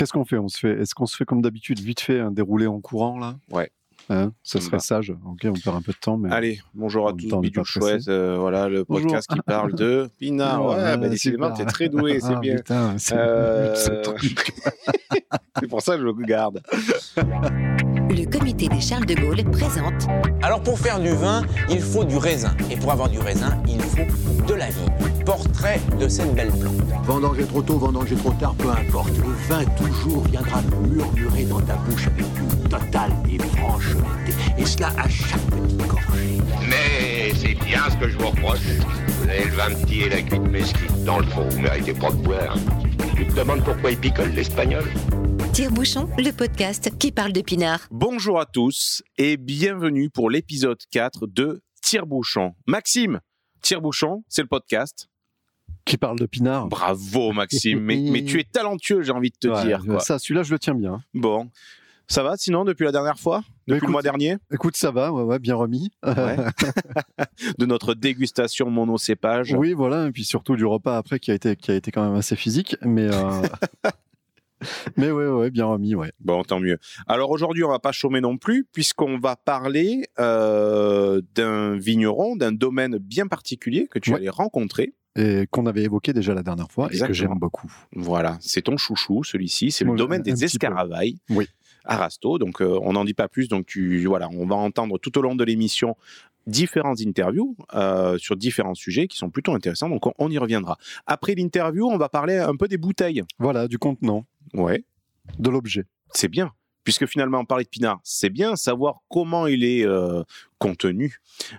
Qu'est-ce qu'on fait? On se fait Est-ce qu'on se fait comme d'habitude, vite fait, un déroulé en courant là? Ouais. Hein? Ça serait sage. Ok, on perd un peu de temps, mais. Allez, bonjour à tous, Bidou. Chouette, euh, voilà, le Bonjour. podcast qui parle de Pinard. Ouais, Ah, bah, décidément, t'es très doué, c'est Ah, bien. putain, c'est Euh, c'est pour ça que je le garde. Le comité des Charles de Gaulle présente Alors pour faire du vin, il faut du raisin. Et pour avoir du raisin, il faut de la vie. Portrait de cette belle plante. Vendanger trop tôt, vendanger trop tard, peu importe. Le vin toujours viendra murmurer dans ta bouche avec une totale et franche honnêteté. Et cela à chaque petite gorgée. Mais c'est bien ce que je vous reproche. Vous avez le vin petit et la cuite mesquite. Dans le fond, vous méritez pas de boire. Tu te demandes pourquoi il picole l'espagnol? Tire-Bouchon, le podcast qui parle de Pinard. Bonjour à tous et bienvenue pour l'épisode 4 de Tire-Bouchon. Maxime, Tire-Bouchon, c'est le podcast. Qui parle de Pinard. Bravo Maxime, mais, mais tu es talentueux, j'ai envie de te Ouais, dire. quoi. Ça, celui-là, je le tiens bien. Bon, ça va sinon depuis la dernière fois? Depuis Écoute, le mois dernier? Écoute, ça va, ouais, ouais, bien remis. Ouais. De notre dégustation monocépage. Oui, voilà, et puis surtout du repas après qui a été, qui a été quand même assez physique, mais. euh, mais ouais, ouais, bien remis, ouais. Bon, tant mieux. Alors aujourd'hui, on va pas chômer non plus, puisqu'on va parler euh, d'un vigneron, d'un domaine bien particulier que tu Ouais. allais rencontrer. Et qu'on avait évoqué déjà la dernière fois et que j'aime beaucoup. Voilà, c'est ton chouchou, celui-ci. C'est le Ouais, domaine des petit peu. escaravailles. Oui. À Rasto. Donc, euh, on n'en dit pas plus. Donc, tu, voilà, on va entendre tout au long de l'émission différentes interviews euh, sur différents sujets qui sont plutôt intéressants. Donc, on, on y reviendra. Après l'interview, on va parler un peu des bouteilles. Voilà, du contenant, Ouais. de l'objet. c'est bien. Puisque finalement, parler de Pinard, c'est bien savoir comment il est euh, contenu.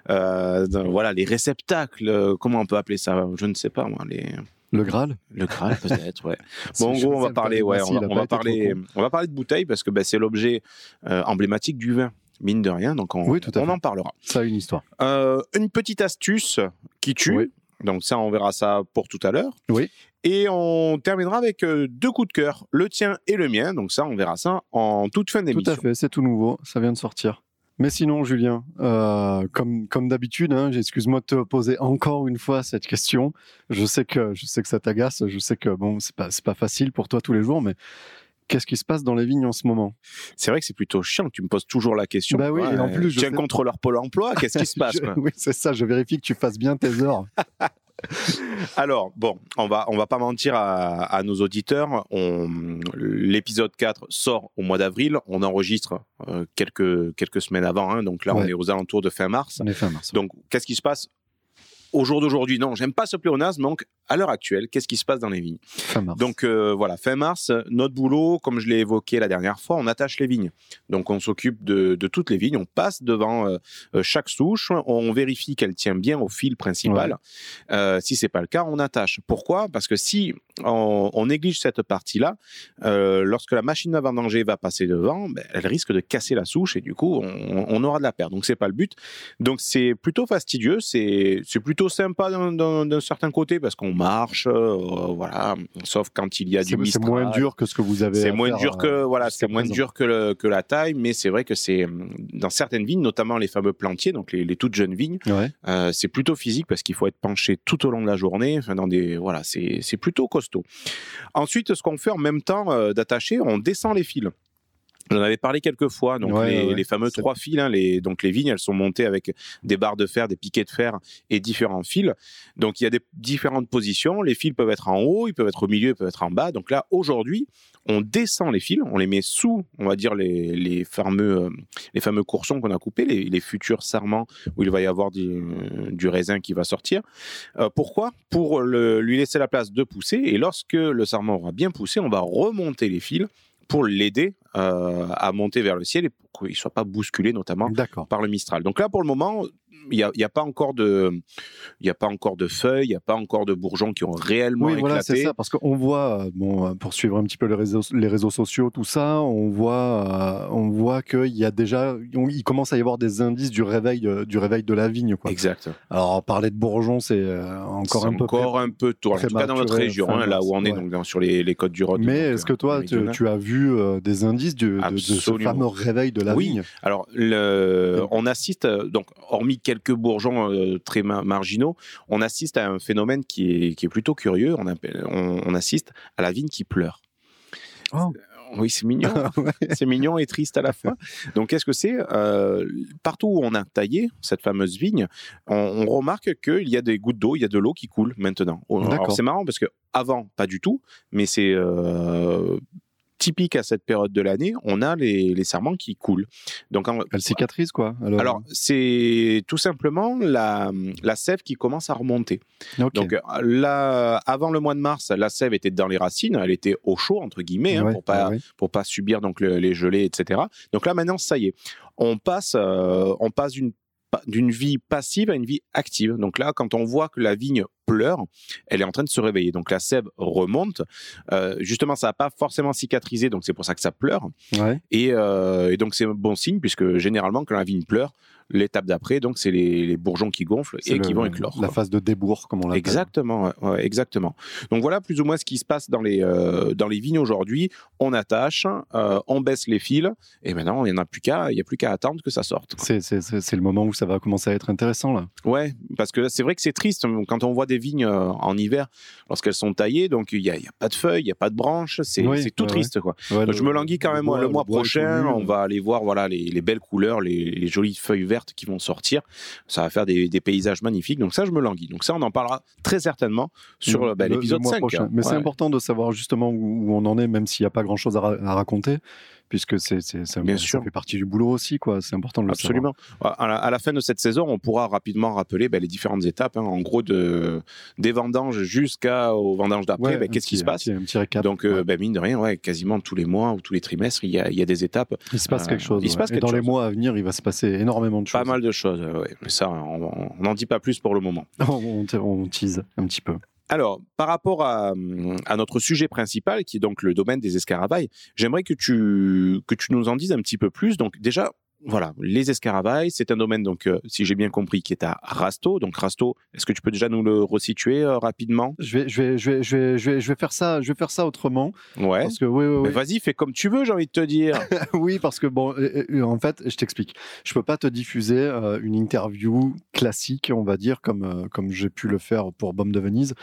Euh, voilà, les réceptacles, euh, comment on peut appeler ça Je ne sais pas, moi. Les... Le Graal Le Graal, peut-être, ouais. Bon, en gros, on va parler, ouais, on va, va parler, on va parler de bouteilles parce que ben, c'est l'objet euh, emblématique du vin, mine de rien. Donc, on, Oui, tout à on fait. en parlera. Ça a une histoire. Euh, une petite astuce qui tue. Oui. Donc ça, on verra ça pour tout à l'heure. Oui. Et on terminera avec euh, deux coups de cœur, le tien et le mien. Donc ça, on verra ça en toute fin Tout d'émission. à fait, c'est tout nouveau, ça vient de sortir. Mais sinon, Julien, euh, comme, comme d'habitude, hein, excuse-moi de te poser encore une fois cette question. Je sais que, je sais que ça t'agace, je sais que bon, c'est pas, c'est pas facile pour toi tous les jours, mais qu'est-ce qui se passe dans les vignes en ce moment? C'est vrai que c'est plutôt chiant que tu me poses toujours la question. Bah oui, et en plus, je un sais- contrôleur Pôle emploi, qu'est-ce qui se passe Je- Oui, c'est ça, je vérifie que tu fasses bien tes heures. Alors, bon, on va, on va pas mentir à, à nos auditeurs. L'épisode 4 sort au mois d'avril. On enregistre euh, quelques, quelques semaines avant. hein. donc là, on Ouais. est aux alentours de fin mars. On est fin mars. Donc, qu'est-ce qui se passe? Au jour d'aujourd'hui Non, j'aime pas ce pléonasme. Donc, à l'heure actuelle, qu'est-ce qui se passe dans les vignes? Fin mars. Donc, euh, voilà, fin mars, notre boulot, comme je l'ai évoqué la dernière fois, on attache les vignes. Donc, on s'occupe de, de toutes les vignes. On passe devant euh, euh, chaque souche. On vérifie qu'elle tient bien au fil principal. Euh, si c'est pas le cas, on attache. Pourquoi? Parce que si on, on néglige cette partie-là, euh, lorsque la machine à vendanger va passer devant, ben, elle risque de casser la souche et du coup, on, on aura de la perte. Donc, c'est pas le but. Donc, c'est plutôt fastidieux. C'est c'est plutôt sympa d'un- certain côté parce qu'on marche, euh, voilà. Sauf quand il y a c'est du c'est Mistral. moins dur que ce que vous avez. C'est moins faire, dur que euh, voilà, c'est moins dur que, le- que la taille, mais c'est vrai que c'est dans certaines vignes, notamment les fameux plantiers, donc les, les toutes jeunes vignes, Ouais. euh, c'est plutôt physique parce qu'il faut être penché tout au long de la journée. Enfin, dans des voilà, c'est c'est plutôt costaud. Ensuite, ce qu'on fait en même temps euh, d'attacher, on descend les fils. J'en avais parlé quelques fois, donc Ouais, les, ouais, les fameux trois fils, hein, les, donc les vignes, elles sont montées avec des barres de fer, des piquets de fer et différents fils. Donc il y a des différentes positions. Les fils peuvent être en haut, ils peuvent être au milieu, ils peuvent être en bas. Donc là, aujourd'hui, on descend les fils, on les met sous, on va dire les, les fameux euh, les fameux coursons qu'on a coupés, les, les futurs sarments où il va y avoir du, du raisin qui va sortir. Euh, pourquoi? Pour le- lui laisser la place de pousser. Et lorsque le sarment aura bien poussé, on va remonter les fils pour l'aider euh, à monter vers le ciel et pour qu'il ne soit pas bousculé, notamment par le Mistral. Donc là, pour le moment, il n'y a, y a pas encore de, il a pas encore de feuilles, il n'y a pas encore de bourgeons qui ont réellement Oui, voilà, c'est ça, parce qu'on voit, euh, bon, euh, pour suivre un petit peu les réseaux, les réseaux sociaux, tout ça, on voit, euh, on voit qu'il y a déjà, on- il commence à y avoir des indices du réveil, euh, du réveil de la vigne, quoi. Exact. Alors, parler de bourgeons, c'est encore un peu encore un peu tôt. En tout cas, dans notre région, hein, là où on est, ouais. donc dans- sur les, les côtes du Rhône. Mais est-ce que toi, tu, as vu des indices du- de, de ce fameux réveil de la Oui. vigne? Alors, le, on assiste, donc, hormis quelques bourgeons euh, très ma- marginaux, on assiste à un phénomène qui est, qui est plutôt curieux. On, appelle- on, on assiste à la vigne qui pleure. Oh. Oui, c'est mignon. Ouais. c'est mignon et triste à la fois. Donc, qu'est-ce que c'est Euh, Partout où on a taillé cette fameuse vigne, on, on remarque qu'il y a des gouttes d'eau, il y a de l'eau qui coule maintenant. D'accord. c'est marrant parce que avant, pas du tout, mais c'est euh, typique à cette période de l'année, on a les, les serments qui coulent. Donc, en- Elle cicatrise, quoi. Alors, alors, c'est tout simplement la, la sève qui commence à remonter. Donc là, avant le mois de mars, la sève était dans les racines, elle était au chaud entre guillemets hein, Ouais, pour pas ouais, pour pas subir donc le- les gelées, etc. Donc là maintenant, ça y est, on passe euh, on passe d'une pa- d'une vie passive à une vie active. Donc là, quand on voit que la vigne pleure, elle est en train de se réveiller. Donc la sève remonte. Euh, justement, ça n'a pas forcément cicatrisé, donc c'est pour ça que ça pleure. Ouais. Et, euh, et donc c'est un bon signe puisque généralement quand la vigne pleure, l'étape d'après, donc c'est les, les bourgeons qui gonflent et qui vont éclore. La quoi. phase de débours, comme on l'appelle. Exactement, ouais, exactement. Donc voilà plus ou moins ce qui se passe dans les euh, dans les vignes aujourd'hui. On attache, euh, on baisse les fils, et maintenant il n'y en a plus qu'à, il y a plus qu'à attendre que ça sorte. C'est, le moment où ça va commencer à être intéressant, là. Ouais, parce que c'est vrai que c'est triste quand on voit des vignes euh, en hiver lorsqu'elles sont taillées, donc il y a, pas de feuilles, il y a pas de branches, c'est Oui, tout ouais, triste quoi. Ouais, Donc, je me languis quand même le mois prochain, on va aller voir voilà les, les belles couleurs, les, les jolies feuilles vertes qui vont sortir. Ça va faire des, des paysages magnifiques. Donc ça, je me languis. Donc ça, on en parlera très certainement sur Le- bah, l'épisode le mois 5. prochain. hein. Mais c'est important de savoir justement où, où on en est, même s'il n'y a pas grand-chose à, ra- à raconter, puisque c'est, c'est, c'est- Bien ça sûr. fait partie du boulot aussi, quoi. C'est important de le Absolument. À la, à la fin de cette saison, on pourra rapidement rappeler bah, les différentes étapes. hein. en gros, de, des vendanges jusqu'aux vendanges savoir. d'après, Ouais, un qu'est-ce qui se passe? un petit, un petit. Donc, euh, Ouais. bah, mine de rien, ouais, quasiment tous les mois ou tous les trimestres, il y a, il y a des étapes. il se passe euh, quelque chose. il se ouais. passe Et dans les chose. mois à venir, il va se passer énormément de choses. Pas mal de choses. euh. Mais ça, on n'en dit pas plus pour le moment. on tease un petit peu. Alors, par rapport à, notre sujet principal, qui est donc le domaine des escaravailles, j'aimerais que tu, que tu nous en dises un petit peu plus. Donc, déjà, voilà, les escaravailles, c'est un domaine, donc, euh, si j'ai bien compris, qui est à Rasto. Donc, Rasto, est-ce que tu peux déjà nous le resituer euh, rapidement? Je vais, je vais, je vais, je vais, je vais, je vais faire ça, je vais faire ça autrement, Ouais. parce que oui, oui, oui. vas-y, fais comme tu veux, j'ai envie de te dire. oui, parce que bon, en fait, je t'explique. Je peux pas te diffuser euh, une interview classique, on va dire, comme comme j'ai pu le faire pour Baume de Venise.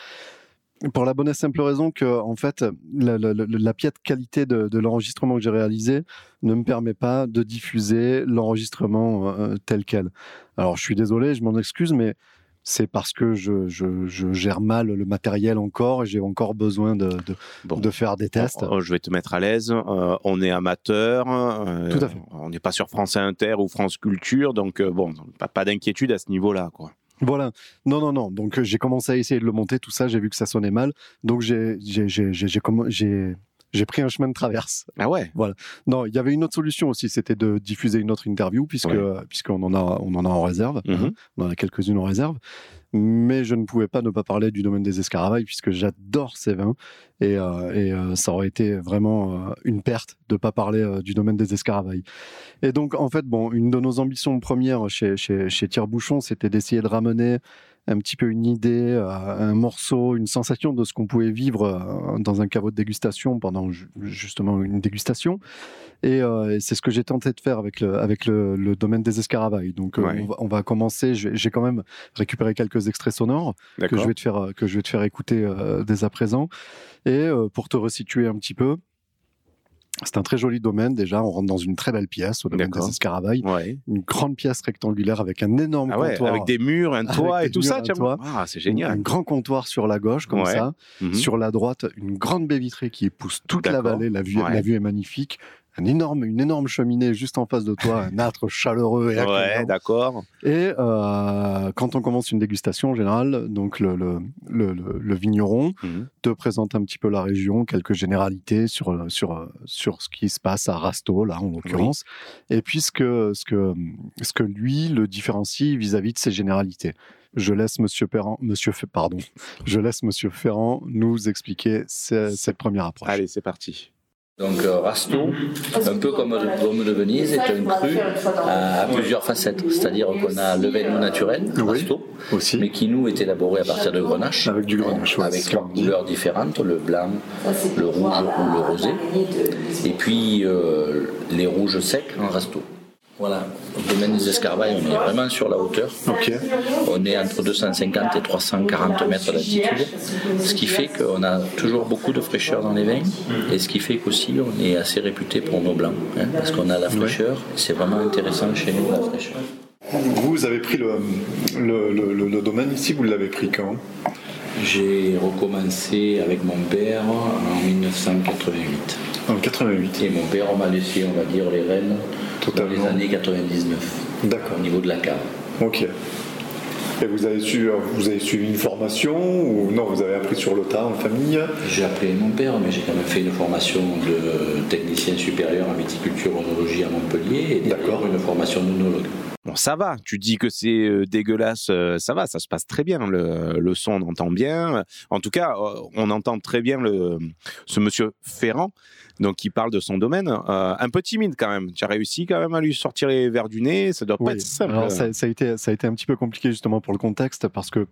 Pour la bonne et simple raison que, en fait, la, la, la- la piètre qualité de, de l'enregistrement que j'ai réalisé ne me permet pas de diffuser l'enregistrement euh, tel quel. Alors, je suis désolé, je m'en excuse, mais c'est parce que je, je, je gère mal le matériel encore et j'ai encore besoin de, de, Bon. de faire des tests. Oh, je vais te mettre à l'aise. Euh, on est amateur. euh, Tout à fait. On n'est pas sur France Inter ou France Culture, donc euh, bon, pas, pas d'inquiétude à ce niveau-là, quoi. Voilà. Non, non, non. Donc, euh, j'ai commencé à essayer de le monter, tout ça. J'ai vu que ça sonnait mal. Donc, j'ai, j'ai, j'ai, j'ai, j'ai, j'ai, pris un chemin de traverse. Ah ouais. Non, il y avait une autre solution aussi. C'était de diffuser une autre interview, puisque, Ouais. euh, puisqu'on en a, on en a en réserve. Mhm. On en a quelques-unes en réserve. Mais je ne pouvais pas ne pas parler du domaine des escaravailles, puisque j'adore ces vins. Et, euh, et euh, ça aurait été vraiment euh, une perte de ne pas parler du domaine des escaravailles. Et donc, en fait, bon, une de nos ambitions premières chez, chez, chez Tire-Bouchon, c'était d'essayer de ramener un petit peu une idée, euh, un morceau, une sensation de ce qu'on pouvait vivre euh, dans un caveau de dégustation pendant ju- justement une dégustation. Et, euh, et c'est ce que j'ai tenté de faire avec le, avec le, le domaine des escaravailles. Donc, Ouais. on, va, on va commencer. J'ai quand même récupéré quelques extraits sonores que je vais te faire, que je vais te faire écouter euh, dès à présent. Et euh, pour te resituer un petit peu, c'est un très joli domaine. Déjà, on rentre dans une très belle pièce au domaine des escaravailles. Ouais. Une grande pièce rectangulaire avec un énorme Ah ouais, comptoir. avec des murs, un toit et tout ça, un. Ah, c'est Un génial. grand comptoir sur la gauche, comme Ouais. ça. Mhm. Sur la droite, une grande baie vitrée qui épouse toute la vallée. La vue, la vue est magnifique. Un énorme, une énorme cheminée juste en face de toi, un âtre chaleureux et Ouais, d'accord. Et euh, quand on commence une dégustation en général, donc le, le, le, le- le vigneron Mhm. te présente un petit peu la région, quelques généralités sur, sur, sur ce qui se passe à Rasto, là en l'occurrence, et puis ce que, ce, que, ce que lui le différencie vis-à-vis de ces généralités. Je laisse Monsieur Ferrand, Monsieur, pardon, je laisse Monsieur Ferrand nous expliquer ce- cette première approche. Allez, c'est parti. Donc euh, Rasto, un peu comme le de Venise, est un cru à, plusieurs facettes. C'est-à-dire qu'on a le vin nous naturel, Oui. Rasto, Aussi, mais qui nous est élaboré à partir de grenache. Avec du grenache, Avec couleurs différentes, le blanc, le rouge ou le rosé. Et puis euh, les rouges secs en Rasto. Voilà, au domaine des escarbailles, on est vraiment sur la hauteur. On est entre 250 et 340 mètres d'altitude, ce qui fait qu'on a toujours beaucoup de fraîcheur dans les vins, et ce qui fait qu'aussi on est assez réputé pour nos blancs, hein, parce qu'on a la fraîcheur, c'est vraiment intéressant chez nous la fraîcheur. Vous avez pris le, le, le- le domaine ici, vous l'avez pris quand? J'ai recommencé avec mon père en 1988. En 88. Et mon père, m'a laissé, on va dire, les rênes dans les années 99, D'accord. au niveau de la cave. Ok. Et vous avez, su, vous avez suivi une formation ou non Vous avez appris sur le tas en famille? J'ai appelé mon père, mais j'ai quand même fait une formation de technicien supérieur en viticulture onologie à Montpellier et D'accord. une formation d'onologue. Bon, ça va. Tu dis que c'est euh, dégueulasse, euh, ça va, ça se passe très bien. Le, le son, on entend bien. En tout cas, euh, on entend très bien le, ce monsieur Ferrand, donc qui parle de son domaine. Euh, un peu timide quand même. Tu as réussi quand même à lui sortir les verres du nez. Ça doit pas Oui. être simple. Alors, ça, ça a été, ça a été un petit peu compliqué justement pour le contexte parce que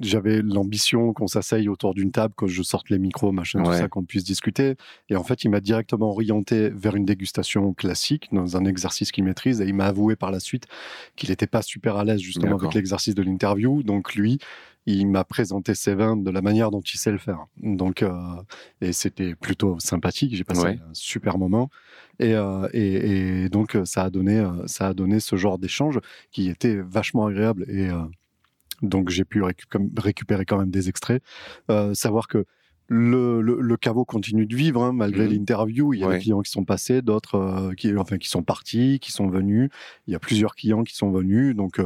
j'avais l'ambition qu'on s'asseye autour d'une table, que je sorte les micros, machin, tout ça, qu'on puisse discuter. Et en fait, il m'a directement orienté vers une dégustation classique, dans un exercice qu'il maîtrise. Et il m'a avoué par la suite qu'il n'était pas super à l'aise justement avec l'exercice de l'interview. Donc lui, il m'a présenté ses vins de la manière dont il sait le faire. Donc, euh, et c'était plutôt sympathique. J'ai passé Ouais. un super moment. Et, euh, et, et donc, euh, ça a donné, ça a donné ce genre d'échange qui était vachement agréable. Et euh, donc, j'ai pu récu- récupérer quand même des extraits. Savoir que le, le, le caveau continue de vivre hein, malgré Mhm. l'interview. Il y a Ouais. des clients qui sont passés, d'autres qui, enfin, qui sont partis, qui sont venus. Il y a plusieurs clients qui sont venus. Donc,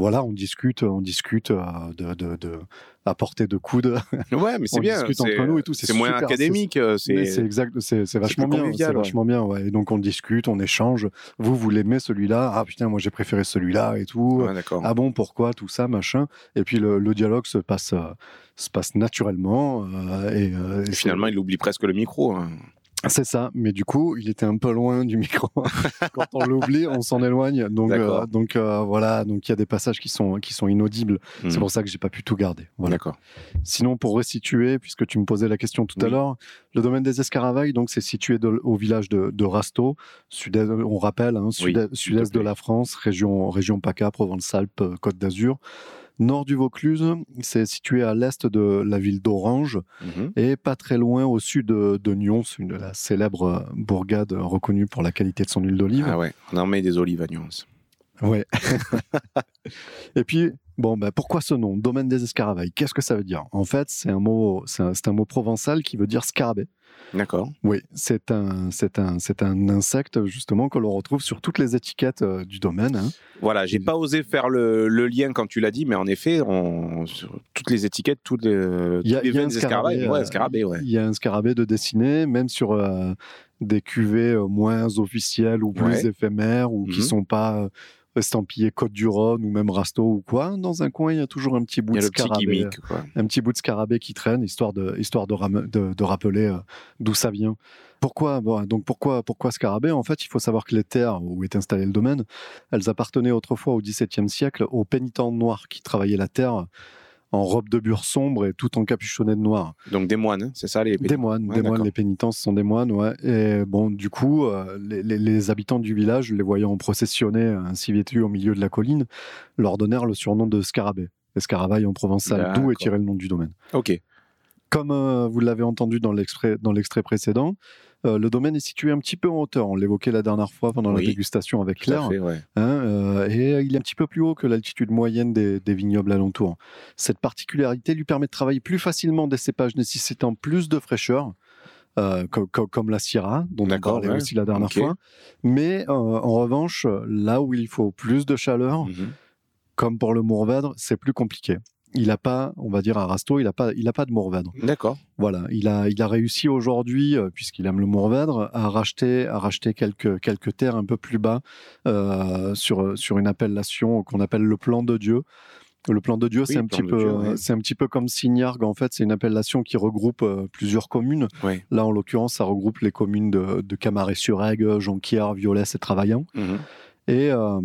voilà, on discute, on discute euh, de, de, de à portée de coude. Ouais, mais c'est on bien. discute c'est- entre nous et tout, c'est moins académique. euh, C'est exact, c'est vachement bien, c'est vachement bien, ouais. Et donc on discute, on échange. Vous, vous l'aimez celui-là? Ah putain, moi j'ai préféré celui-là et tout. Ouais, d'accord. Ah bon, pourquoi? Tout ça, machin. Et puis le, le dialogue se passe, euh, se passe naturellement. euh, et, euh, et Et finalement, il oublie presque le micro. hein. C'est ça. Mais du coup, il était un peu loin du micro. Quand on l'oublie, on s'en éloigne. Donc, euh, donc euh, voilà. Donc il y a des passages qui sont qui sont inaudibles. C'est Mhm. pour ça que j'ai pas pu tout garder. Voilà. D'accord. Sinon, pour restituer, puisque tu me posais la question tout à l'heure, le domaine des Escaravailles, donc c'est situé de- au village de, de Rasto, sud on rappelle, hein, Oui, sud-est de la France, région, région PACA, Provence-Alpes, Côte d'Azur. Nord du Vaucluse, c'est situé à l'est de la ville d'Orange Mhm. et pas très loin au sud de, de Nyons, une de la célèbre bourgade reconnue pour la qualité de son huile d'olive. Ah ouais, on en met des olives à Nyons. Ouais. et puis, bon, ben, pourquoi ce nom, domaine des escaravailles Qu'est-ce que ça veut dire? En fait, c'est un mot, c'est un, mot provençal qui veut dire scarabée. D'accord. Oui, c'est un, c'est un, c'est un insecte justement que l'on retrouve sur toutes les étiquettes euh, du domaine. hein. Voilà, j'ai pas osé faire le, le lien quand tu l'as dit, mais en effet, on, sur toutes les étiquettes, toutes les, Il y a, toutes les y a un scarabée. Ouais, euh, ouais. Il y a un scarabée de dessiné, même sur euh, des cuvées moins officielles ou plus Ouais. éphémères ou qui Mhm. sont pas euh, estampillées Côte du Rhône ou même Rasto ou quoi. Dans un coin, il y a toujours un petit bout de scarabée. gimmick, quoi. un petit bout de scarabée qui traîne, histoire de, histoire de, ram- de, de rappeler euh, d'où ça vient. Pourquoi bon, Donc pourquoi, pourquoi scarabée? En fait, il faut savoir que les terres où est installé le domaine, elles appartenaient autrefois au XVIIe siècle aux pénitents noirs qui travaillaient la terre en robe de bure sombre et tout encapuchonné de noir. Donc des moines, hein, c'est ça les Des moines, Ouais, des moines, les pénitents, ce sont des moines, ouais. Et bon, du coup, euh, les, les- les habitants du village, les voyant processionner ainsi vêtus au milieu de la colline, leur donnèrent le surnom de scarabée. Les scarabées en provençal, d'où est tiré le nom du domaine. Ok. Comme euh, vous l'avez entendu dans l'extrait précédent, euh, le domaine est situé un petit peu en hauteur. On l'évoquait la dernière fois pendant Oui, la dégustation avec Claire. fait, ouais. hein, euh, et il est un petit peu plus haut que l'altitude moyenne des, des vignobles alentours. Cette particularité lui permet de travailler plus facilement des cépages nécessitant plus de fraîcheur. euh, co- co- comme la Syrah, dont on parlait ouais. aussi la dernière fois. Mais euh, en revanche, là où il faut plus de chaleur, Mhm. comme pour le Mourvèdre, c'est plus compliqué. Il n'a pas, on va dire à Rasto, il n'a pas, il a pas de Mourvèdre. D'accord. Voilà, il a, il a réussi aujourd'hui, euh, puisqu'il aime le Mourvèdre, à racheter, à racheter quelques, quelques terres un peu plus bas euh, sur, sur une appellation qu'on appelle le plan de Dieu. Le plan de Dieu, c'est un, petit peu, ouais. c'est un petit peu comme Signargues, en fait, c'est une appellation qui regroupe euh, plusieurs communes. Là, en l'occurrence, ça regroupe les communes de, de Camaret-sur-Aigle, Jonquière, Violès et Travaillant. Mhm. Et, euh,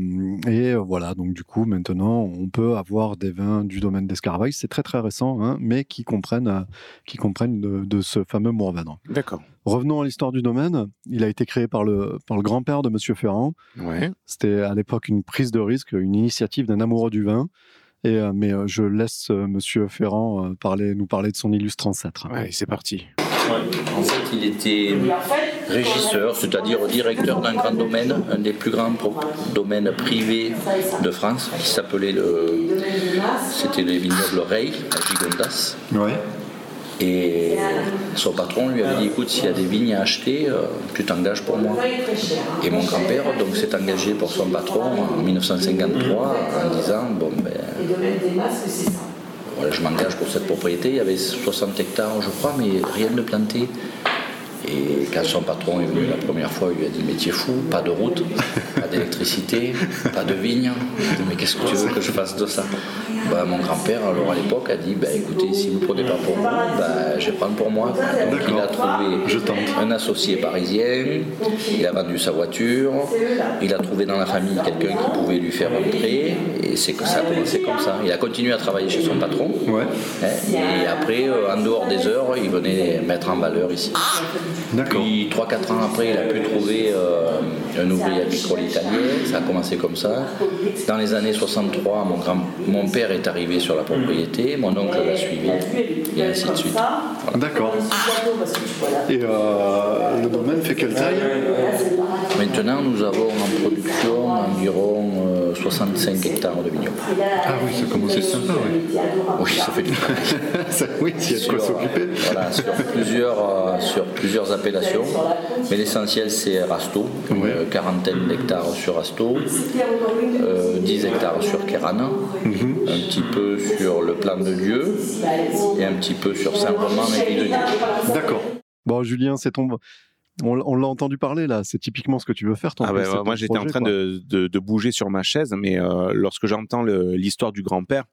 et euh, voilà, donc du coup, maintenant, on peut avoir des vins du domaine d'Escarvaille. C'est très très récent, hein, mais qui comprennent, euh, qui comprennent de, de ce fameux Mourvèdre. D'accord. Revenons à l'histoire du domaine. Il a été créé par le, par le grand-père de Monsieur Ferrand. Ouais. C'était à l'époque une prise de risque, une initiative d'un amoureux du vin. Et, mais je laisse Monsieur Ferrand parler, nous parler de son illustre ancêtre. Ouais, c'est parti. En fait, il était régisseur, c'est-à-dire directeur d'un grand domaine, un des plus grands domaines privés de France, qui s'appelait le. C'était les vignobles Rey, à Gigondas. Ouais. Et son patron lui avait dit écoute, s'il y a des vignes à acheter, euh, tu t'engages pour moi. Et mon grand-père donc s'est engagé pour son patron en 1953 en disant bon ben je m'engage pour cette propriété. Il y avait 60 hectares, je crois, mais rien de planté. Et quand son patron est venu la première fois, il lui a dit es fou, pas de route, pas d'électricité, pas de vigne. Il dit Mais qu'est-ce que tu veux que je fasse de ça? Bah, Mon grand-père, alors à l'époque, a dit bah, Écoutez, si vous ne prenez pas pour vous, bah, je vais prendre pour moi. Donc il a trouvé un associé parisien, il a vendu sa voiture, il a trouvé dans la famille quelqu'un qui pouvait lui faire un prêt, et c'est que ça a commencé comme ça. Il a continué à travailler chez son patron. Ouais. Hein, Et après, euh, en dehors des heures, il venait mettre en valeur ici. D'accord. Puis 3-4 ans après, il a pu trouver euh, un ouvrier agricole italien. Ça a commencé comme ça. Dans les années 63, mon, grand, mon père est arrivé sur la propriété, mon oncle l'a suivi, et ainsi de suite. Voilà. D'accord. Et euh, le domaine fait quelle taille Maintenant, nous avons en production environ euh, 65 hectares de vignobles. Ah oui, ça commence à sympa, oui. Oui, ça fait du. Ça- oui, s'il y a de quoi Sur, s'occuper. euh, voilà, sur, plusieurs, euh, sur plusieurs appellations. Mais l'essentiel, c'est Rasto, une Ouais. euh, quarantaine d'hectares sur Rasto, euh, 10 hectares sur Kerana, Mhm. un petit peu sur le plan de Dieu et un petit peu sur Saint-Romain et Ville de Dieu. D'accord. Bon, Julien, c'est ton. On, on l'a entendu parler là. C'est typiquement ce que tu veux faire. Ton Ah ben, ton moi, j'étais en train de, de, de bouger sur ma chaise, mais euh, lorsque j'entends le- l'histoire du grand-père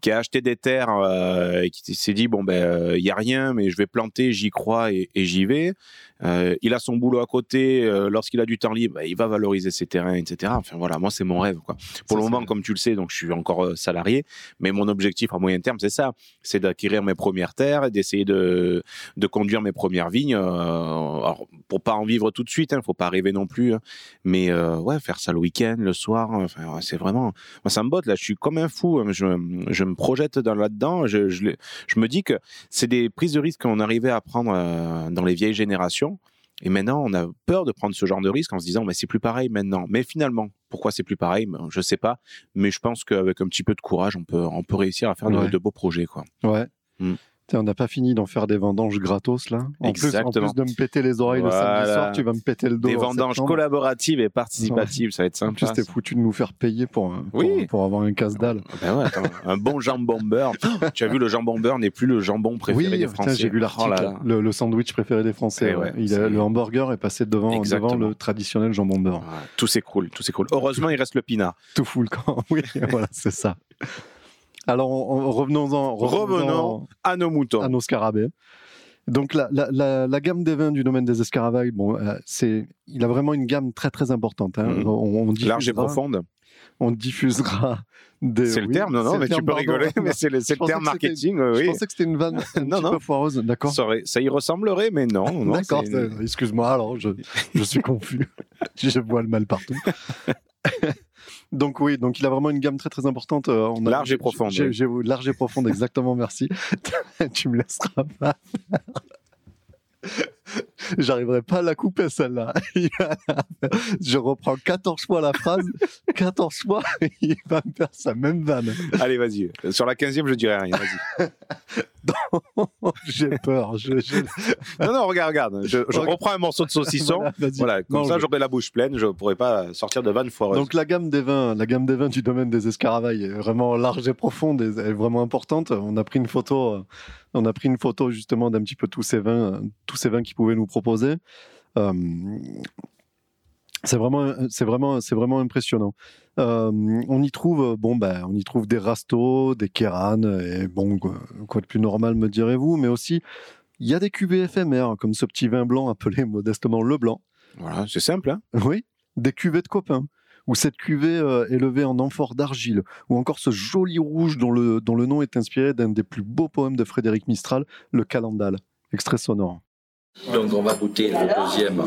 qui a acheté des terres euh, et qui s'est dit bon ben il y a rien, mais je vais planter, j'y crois et, et j'y vais. Euh, il a son boulot à côté. euh, Lorsqu'il a du temps libre, bah, il va valoriser ses terrains, etc. Enfin voilà, moi c'est mon rêve quoi. Pour le moment, comme tu le sais, donc je suis encore euh, salarié, mais mon objectif à moyen terme c'est ça, c'est d'acquérir mes premières terres, et d'essayer de de conduire mes premières vignes. euh, alors pour pas en vivre tout de suite, hein, faut pas rêver non plus, hein, mais ouais, faire ça le week-end, le soir, enfin ouais, c'est vraiment, moi ça me botte là, je suis comme un fou, hein, je, je me projette dans là-dedans, je, je, je me dis que c'est des prises de risques qu'on arrivait à prendre dans les vieilles générations. Et maintenant, on a peur de prendre ce genre de risque en se disant, mais c'est plus pareil maintenant. Mais finalement, pourquoi c'est plus pareil? Ben, Je sais pas. Mais je pense qu'avec un petit peu de courage, on peut, on peut réussir à faire de, Ouais. de beaux projets, quoi. Ouais. Hmm. On n'a pas fini d'en faire des vendanges gratos là. En plus, en Exactement. plus de me péter les oreilles le samedi Voilà. soir, tu vas me péter le dos. Des en vendanges septembre. collaboratives et participatives, ça va être En sympa. plus, t'es foutu de nous faire payer pour, pour, Oui. pour avoir un casse-dalle. Ben ouais, un bon jambon beurre. tu as vu, le jambon beurre n'est plus le jambon préféré oui, des Français. j'ai vu l'article. Oh là là. le, le sandwich préféré des Français. Eh ouais. Il a- le hamburger est passé devant, devant Exactement. le traditionnel jambon beurre. Tout s'écroule, tout s'écroule. Heureusement, il reste le pinard. Tout fout le camp. Oui, voilà, c'est ça. Alors, on- on- revenons-en Revenons à nos moutons. à nos scarabées. Donc la, la, la, la gamme des vins du domaine des escaravailles, bon, euh, c'est, il a vraiment une gamme très très importante. Hein. Mhm. On, on Large et profonde. On diffusera des. C'est le oui, terme, non, non, mais tu peux pardon. rigoler, mais c'est le, c'est Je le terme marketing, Je oui. pensais que c'était une vanne un Non, petit non. peu foireuse, d'accord. Ça, y ressemblerait, mais non. non D'accord, excuse-moi, alors je, je suis confus. je vois le mal partout. donc oui, donc il a vraiment une gamme très très importante. euh, on a- Large et profonde, j'ai- oui. j'ai- large et profonde, exactement, merci. tu me laisseras pas. J'arriverai pas à la couper celle-là. je reprends 14 fois la phrase, 14 fois, il va me faire sa même vanne. Allez, vas-y. Sur la 15e, je dirais rien. Vas-y. J'ai peur. je- je- Non, non, regarde, regarde. Je, reprends un morceau de saucisson. Voilà, comme ça, j'aurai la bouche pleine. Je pourrais pas sortir de vanne foireuse. Donc la gamme des vins, la gamme des vins du domaine des escaravailles est vraiment large et profonde et est vraiment importante. On a pris une photo, euh, on a pris une photo justement d'un petit peu tous ces vins, tous ces vins qu'ils pouvaient nous proposer. Euh, c'est vraiment, c'est vraiment, c'est vraiment impressionnant. Euh, on y trouve, bon ben, on y trouve des rastos, des kéranes et bon, quoi, quoi de plus normal me direz-vous, mais aussi il y a des cuvées éphémères comme ce petit vin blanc appelé modestement le blanc. Voilà, c'est simple. Hein Oui, des cuvées de copains. ou cette cuvée euh, élevée en amphore d'argile, ou encore ce joli rouge dont le, dont le nom est inspiré d'un des plus beaux poèmes de Frédéric Mistral, le Calendal. Extrait sonore. Donc on va goûter le deuxième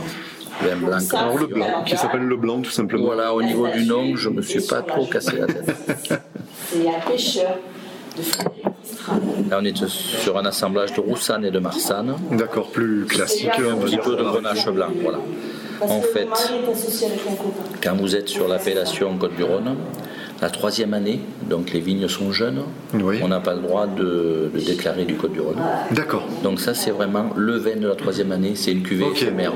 vin blanc. Alors le blanc, qui s'appelle le blanc tout simplement. Voilà, au niveau du nom, je me suis pas trop cassé la tête. C'est un pêcheur de. Là, on est sur un assemblage de roussanne et de marsanne, D'accord, plus classique. un petit peu de grenache blanc. Voilà. En fait, quand vous êtes sur l'appellation Côte-du-Rhône, la troisième année, donc les vignes sont jeunes, Oui. on n'a pas le droit de, de déclarer du Côte-du-Rhône. D'accord. Donc ça, c'est vraiment le vin de la troisième année, c'est une cuvée éphémère.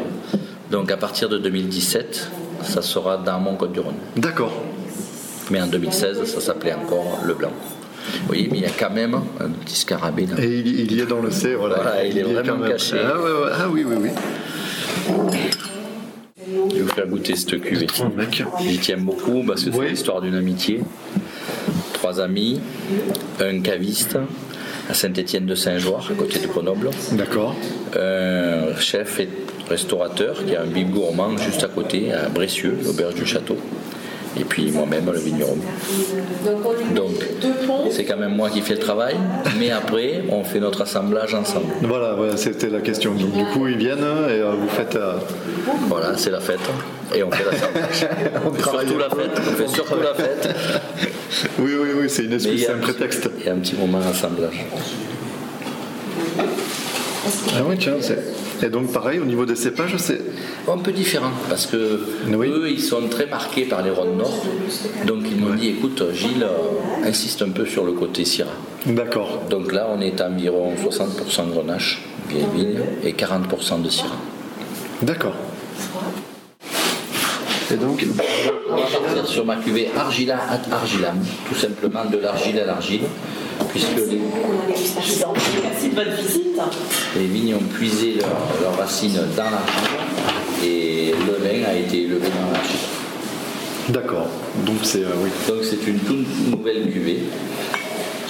Donc à partir de 2017, ça sera dans mon Côte-du-Rhône. D'accord. Mais en 2016, ça s'appelait encore le blanc. Vous voyez, mais il y a quand même un petit scarabée Et il, il y est dans le C, voilà. Voilà, il est vraiment caché. Ah, ouais, ouais. Ah oui, oui, oui. Je vais vous faire goûter cette cuvée. J'y tiens beaucoup parce que c'est l'histoire d'une amitié. Trois amis, un caviste à Saint-Étienne de Saint-Joire, à côté de Grenoble, D'accord. un chef et restaurateur qui a un bib gourmand juste à côté, à Bressieux, l'auberge du château. Et puis moi-même, le vigneron. Donc C'est quand même moi qui fais le travail, mais après, on fait notre assemblage ensemble. Voilà, voilà, c'était la question. Donc, du coup, ils viennent et euh, vous faites. euh, Voilà, c'est la fête. Et on fait l'assemblage. On On fait travaille surtout la fête. On fait surtout la fête. Oui, oui, oui, c'est une excuse, c'est un un petit- prétexte. Il y a un petit moment d'assemblage. Ah oui, tiens, c'est. Et donc, pareil, au niveau des cépages, c'est. Un peu différent, parce que Oui. eux, ils sont très marqués par les Rhônes Nord. Donc ils m'ont dit, écoute, Gilles, euh, insiste un peu sur le côté Syrah. D'accord. Donc là, on est à environ 60% de Grenache, vieille vigne, et 40% de Syrah. D'accord. Et donc, On va partir sur ma cuvée Argila ad Argilam, tout simplement de l'argile à l'argile, puisque les, Merci de votre visite. les vignes ont puisé leurs racines dans l'argile et le vin a été élevé dans l'argile. d'accord. Donc, c'est. euh, oui. Donc c'est une toute nouvelle cuvée.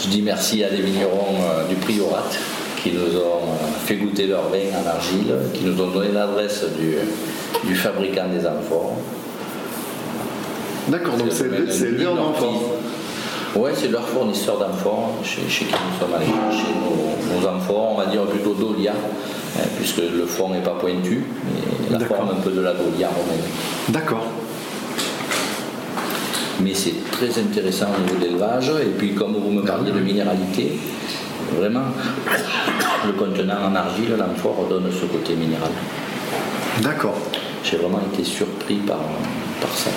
Je dis merci à des vignerons euh, du Priorat qui nous ont euh, fait goûter leur vin en argile, qui nous ont donné l'adresse du, du fabricant des amphores. D'accord, donc c'est le c'est élevé en Ouais, c'est leur fournisseur d'amphores, chez, chez qui nous sommes allés chercher nos, nos amphores, on va dire plutôt d'Olia, hein, puisque le fond n'est pas pointu, mais la forme un peu de la Dolia romaine. D'accord. mais c'est très intéressant au niveau de l'élevage. Et puis, comme vous me parliez de minéralité, vraiment, le contenant en argile, l'amphore donne ce côté minéral. D'accord. J'ai vraiment été surpris par, par ça.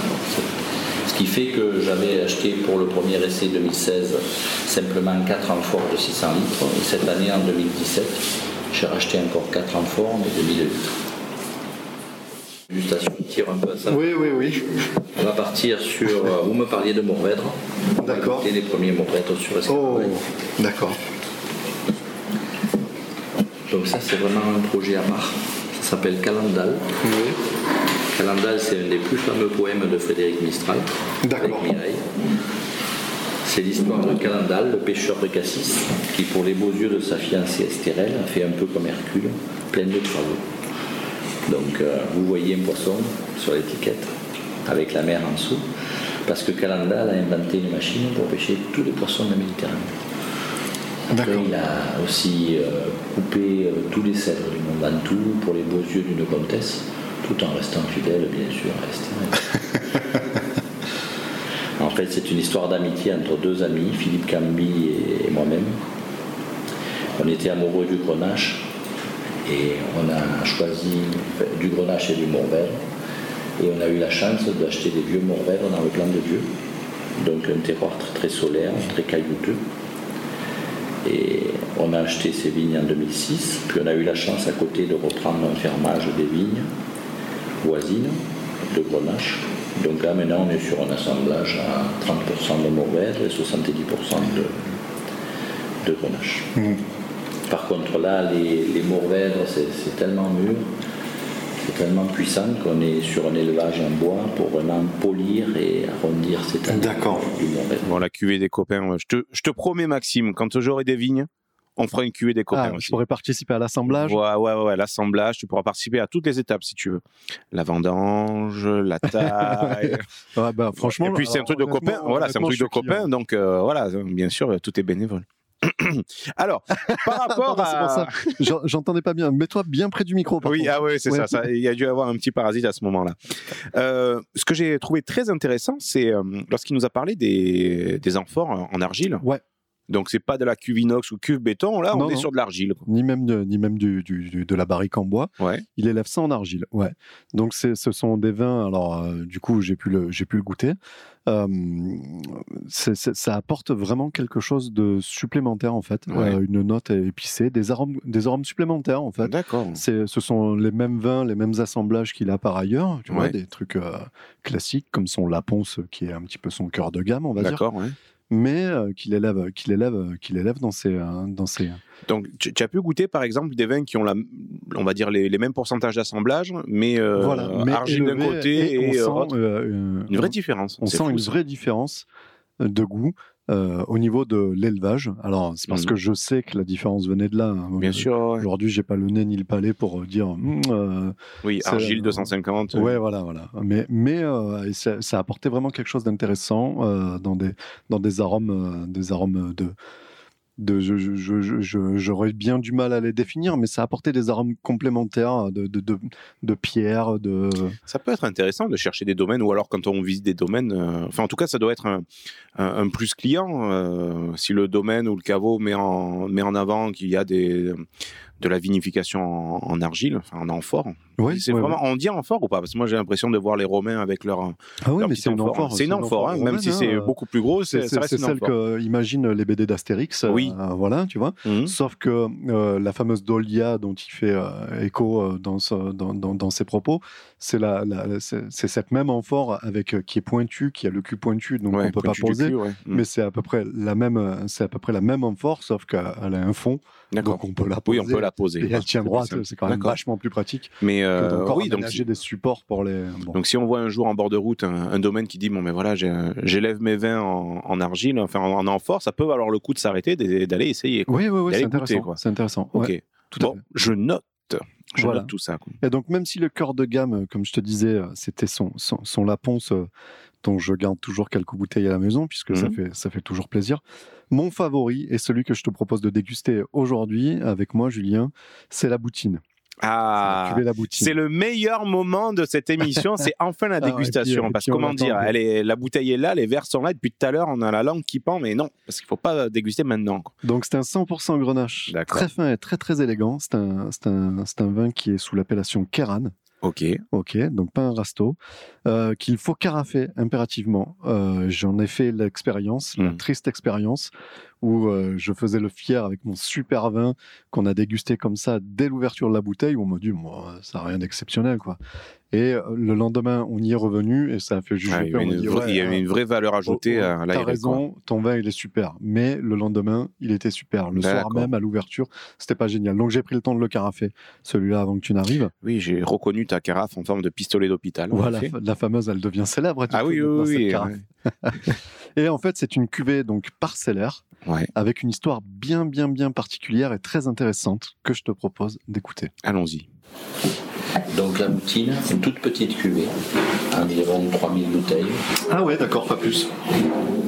Ce qui fait que j'avais acheté pour le premier essai 2016 simplement 4 amphores de 600 litres. Et cette année, en 2017, j'ai racheté encore 4 amphores, de 1000 litres. Dégustation qui tire un peu à ça. Oui, oui, oui. On va partir sur. euh, Vous me parliez de Mourvèdre. D'accord. Les premiers Mourvèdre sur Oh, Escarbouet. d'accord. Donc, ça, c'est vraiment un projet à part. Ça s'appelle Calendal. Oui. Calendal, c'est un des plus fameux poèmes de Frédéric Mistral. D'accord. C'est l'histoire de Calendal, le pêcheur de Cassis, qui, pour les beaux yeux de sa fiancée Estérelle, a fait un peu comme Hercule, plein de travaux. Donc, euh, vous voyez un poisson sur l'étiquette, avec la mer en dessous, parce que Calendal a inventé une machine pour pêcher tous les poissons de la Méditerranée. Après, il a aussi euh, coupé euh, tous les cèdres du monde Bantou pour les beaux yeux d'une comtesse, tout en restant fidèle, bien sûr, à en fait, c'est une histoire d'amitié entre deux amis, Philippe Camby et moi-même. On était amoureux du grenache et on a choisi du grenache et du morvelle. Et on a eu la chance d'acheter des vieux morvelles dans le plan de Dieu. Donc un terroir très, très solaire, très caillouteux. Et on a acheté ces vignes en 2006, puis on a eu la chance à côté de reprendre un fermage des vignes voisines de Grenache. Donc là maintenant on est sur un assemblage à 30% de Mourvèdre et 70% de, de Grenache. Par contre là, les, les Mourvèdres, c'est c'est tellement mûr, c'est tellement puissant qu'on est sur un élevage en bois pour vraiment polir et arrondir cette année D'accord. Bon, la cuvée des copains, ouais. je te, je te promets, Maxime, quand j'aurai des vignes, on fera une cuvée des copains Ah, aussi. je pourrais participer à l'assemblage. Ouais, ouais, ouais, l'assemblage, tu pourras participer à toutes les étapes si tu veux. La vendange, la taille. Ouais, bah, franchement. Et puis c'est un truc de copain. Voilà, c'est un truc de copain. Donc euh, voilà, bien sûr, tout est bénévole. Alors, par rapport à. J'entendais pas bien. Mets-toi bien près du micro. par Oui, contre. ah ouais, c'est Ouais. ça, ça. Il y a dû avoir un petit parasite à ce moment-là. Euh, ce que j'ai trouvé très intéressant, c'est euh, lorsqu'il nous a parlé des, des amphores en argile. Ouais. Donc c'est pas de la cuve inox ou cuve béton, là, on est non. sur de l'argile. Ni même, de, ni même du, du- du- de la barrique en bois. Ouais. Il élève ça en argile. Ouais. Donc ce sont des vins. Alors euh, du coup, j'ai pu le, j'ai pu le goûter. Euh, ça apporte vraiment quelque chose de supplémentaire en fait. Ouais. Euh, une note épicée, des arômes, des arômes supplémentaires en fait. D'accord. C'est, ce sont les mêmes vins, les mêmes assemblages qu'il a par ailleurs. Tu vois, Ouais. des trucs classiques comme son Laponce, qui est un petit peu son cœur de gamme, on va dire. D'accord, ouais. Mais euh, qu'il élève, qu'il élève, qu'il élève dans ses, euh, dans ses. Donc, tu, tu as pu goûter, par exemple, des vins qui ont, la, on va dire, les, les mêmes pourcentages d'assemblage, mais, euh, voilà. Mais argile d'un côté et, on euh, sent, euh, euh, Une vraie différence. On sent fou, une ça. vraie différence de goût euh, au niveau de l'élevage. Alors, c'est parce Mhm. que je sais que la différence venait de là. hein. Bien sûr, ouais. Aujourd'hui, j'ai pas le nez ni le palais pour dire. Hum, euh, Oui, argile 250. euh, Ouais, voilà, voilà. Mais, mais euh, ça, ça a apporté vraiment quelque chose d'intéressant euh, dans des dans des arômes, euh, des arômes de je- j'aurais bien du mal à les définir, mais ça a apporté des arômes complémentaires de de, de, de pierre, de Ça peut être intéressant de chercher des domaines, ou alors quand on visite des domaines, euh, enfin en tout cas ça doit être un, un- plus client, euh, si le domaine ou le caveau met en, met en avant qu'il y a des, de la vinification en, argile, en amphore. Oui, c'est ouais, vraiment, on dit amphore ou pas? Parce que moi j'ai l'impression de voir les Romains avec leur, ah oui, leur mais c'est une amphore. C'est une amphore, hein, même romaine, si c'est hein. beaucoup plus gros, C'est celle que imaginent les BD d'Astérix. euh, Oui. euh, voilà, tu vois. Mhm. Sauf que euh, la fameuse Dolia dont il fait euh, écho dans, ce- dans, dans- dans ses propos, c'est la, la- c'est cette même amphore avec qui est pointue, qui a le cul pointu, donc Ouais, on peut pas poser. cul, ouais. Mhm. Mais c'est à peu près la même, c'est à peu près la même amphore, sauf qu'elle a un fond, D'accord. donc on peut la poser. Oui, on peut la poser. Et elle tient droite, c'est quand même vachement plus pratique Mais euh, oui, donc aménager des supports pour les. bon. Donc si on voit un jour en bord de route un, un domaine qui dit bon mais voilà j'élève mes vins en, en argile, enfin en, en amphore, ça peut valoir le coup de s'arrêter d'aller essayer. quoi. oui, oui, oui, c'est intéressant. C'est intéressant. Ok. ouais, tout à bon, fait. je note, je Voilà. note tout ça. quoi. Et donc, même si le cœur de gamme, euh, comme je te disais, euh, c'était son, son, dont je garde toujours quelques bouteilles à la maison, puisque ça, Mhm. fait, ça fait toujours plaisir. Mon favori, et celui que je te propose de déguster aujourd'hui avec moi, Julien, c'est la boutine. Ah, c'est le meilleur moment de cette émission, c'est enfin la Ah, et puis, dégustation. et parce que comment dire, que- elle est, la bouteille est là, les verres sont là, depuis tout à l'heure on a la langue qui pend, mais non, parce qu'il faut pas déguster maintenant. quoi. Donc, c'est un 100% grenache. Très fin et très, très élégant. C'est un, un, un vin qui est sous l'appellation Kéran. Ok, Ok, donc pas un rasto, euh, qu'il faut carafer impérativement. Euh, J'en ai fait l'expérience, la Mm. triste expérience, où euh, je faisais le fier avec mon super vin qu'on a dégusté comme ça dès l'ouverture de la bouteille, où on m'a dit, moi, ça n'a rien d'exceptionnel, quoi. Et euh, le lendemain, on y est revenu et ça a fait. Ah, il y avait m'a une, vraie- ouais, il y avait une vraie valeur ajoutée oh, oh, à la T'as quoi. raison, ton vin il est super, mais le lendemain il était super. Le soir même à l'ouverture, c'était pas génial. Donc j'ai pris le temps de le carafer, celui-là avant que tu n'arrives. Oui, j'ai reconnu ta carafe en forme de pistolet d'hôpital. Voilà, la fameuse, elle devient célèbre. Ah oui, oui, oui. Et en fait, c'est une cuvée donc parcellaire ouais. avec une histoire bien, bien, bien particulière et très intéressante que je te propose d'écouter. Allons-y. Donc la boutine, une toute petite cuvée, environ 3000 bouteilles. Ah ouais, d'accord, pas plus.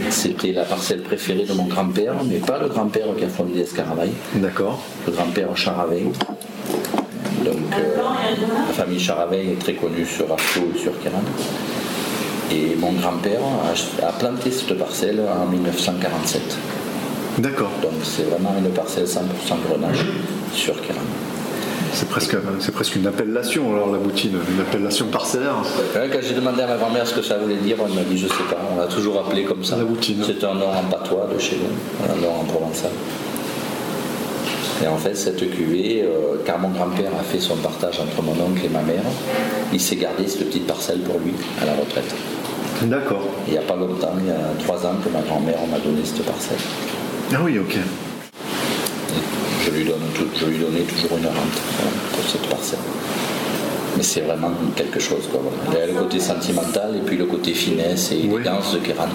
C'était la parcelle préférée de mon grand-père, mais pas le grand-père qui a fondé Escaravaille, D'accord. le grand-père Charaveil. Donc euh, la famille Charaveil est très connue sur Arceau et sur Kéran. Et mon grand-père a, a planté cette parcelle en 1947. D'accord. Donc c'est vraiment une parcelle 100% grenache sur Kéran. C'est presque, c'est presque une appellation, alors la boutine, une appellation parcellaire. Quand j'ai demandé à ma grand-mère ce que ça voulait dire, elle m'a dit je sais pas, on l'a toujours appelé comme ça. La boutine. C'est un nom en patois de chez nous, un nom en provençal. Et en fait, cette cuvée, euh, car mon grand-père a fait son partage entre mon oncle et ma mère, il s'est gardé cette petite parcelle pour lui à la retraite. D'accord. Il n'y a pas longtemps, il y a trois ans que ma grand-mère m'a donné cette parcelle. Ah oui, ok. Et je lui, donne tout- je lui donnais toujours une rente voilà, pour cette parcelle. Mais c'est vraiment quelque chose. Quoi. Il y a le côté sentimental et puis le côté finesse et élégance de Kéran.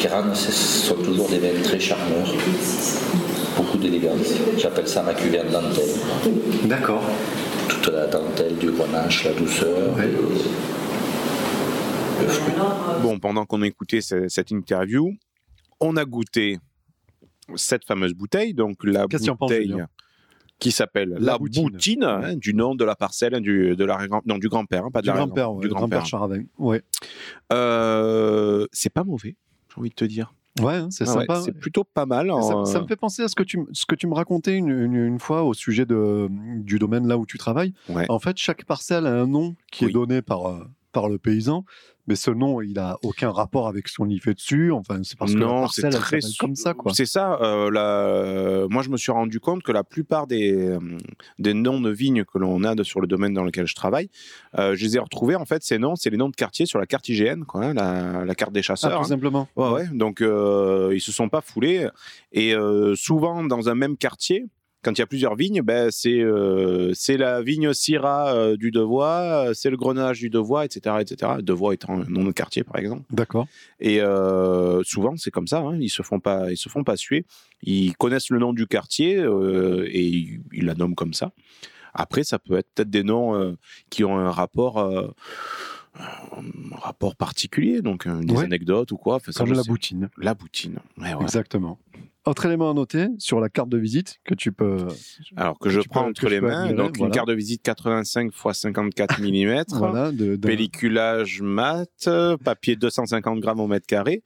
Kéran, ce sont toujours des vins très charmeurs, beaucoup d'élégance. J'appelle ça ma cuverne dentelle. D'accord. Toute la dentelle du grenache, la douceur. Et fruit. Bon, pendant qu'on écoutait ce- cette interview, on a goûté cette fameuse bouteille, donc la bouteille qui s'appelle La la, Boutine. boutine, hein, du nom de la parcelle, du, de la, non, du grand-père, hein, pas de Du la grand-père, ouais, du grand-père. Charavin. Ouais, Euh, c'est pas mauvais, j'ai envie de te dire. ouais hein, c'est Ah ouais, sympa. c'est plutôt pas mal. Ça, euh, ça me fait penser à ce que tu, ce que tu me racontais une, une- une fois au sujet de, du domaine là où tu travailles. Ouais. En fait, chaque parcelle a un nom qui Oui. est donné par, euh, par le paysan, mais ce nom, il a aucun rapport avec ce qu'on y fait dessus. Enfin, c'est parce que la Non, parcelle, elle très comme ça, quoi. C'est ça. euh, la- Moi, je me suis rendu compte que la plupart des, euh, des noms de vignes que l'on a de- sur le domaine dans lequel je travaille, euh, je les ai retrouvés. En fait, ces noms, c'est les noms de quartiers sur la carte IGN, quoi, hein, la, la carte des Ah, chasseurs. tout hein. simplement. Ouais, ouais. Donc, euh, ils se sont pas foulés. Et euh, souvent, dans un même quartier, quand il y a plusieurs vignes, ben, c'est euh, c'est la vigne Syrah euh, du Devois, euh, c'est le Grenache du Devois, etc., etc. Devois étant un nom de quartier, par exemple. D'accord. Et euh, souvent, c'est comme ça. hein, ils se font pas, ils se font pas suer. Ils connaissent le nom du quartier et ils, ils la nomment comme ça. Après, ça peut être peut-être des noms qui ont un rapport, un rapport particulier, donc des Ouais. anecdotes ou quoi. Enfin, Comme la sais. boutine. La boutine. Ouais, ouais. Exactement. Autre élément à noter sur la carte de visite que tu peux. Alors que je peux- prends entre les mains, admirer, donc voilà. une carte de visite 85 x 54 mm, Voilà, de, de- pelliculage mat, papier 250 grammes au mètre carré.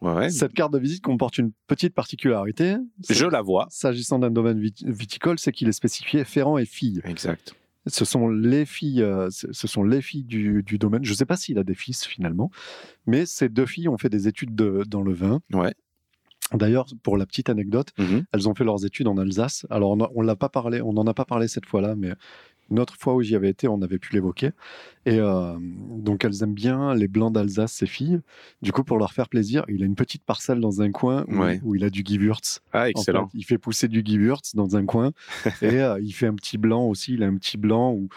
Ouais. Cette carte de visite comporte une petite particularité. Je la vois. S'agissant d'un domaine vit- viticole, c'est qu'il est spécifié ferrant et filles. Exact. Ce sont les filles, euh, ce ce sont les filles du, du domaine. Je ne sais pas s'il a des fils finalement, mais ces deux filles ont fait des études de- dans le vin. Ouais. D'ailleurs, pour la petite anecdote, Mhm. elles ont fait leurs études en Alsace. Alors, on, l'a pas parlé, on n'en a pas parlé cette fois-là, mais une autre fois où j'y avais été, on avait pu l'évoquer. Et euh, donc, elles aiment bien les blancs d'Alsace, ces filles. Du coup, pour leur faire plaisir, il a une petite parcelle dans un coin où, Ouais. où il a du Gewürz. Ah, En excellent. fait, il fait pousser du Gewürz dans un coin et euh, il fait un petit blanc aussi. Il a un petit blanc où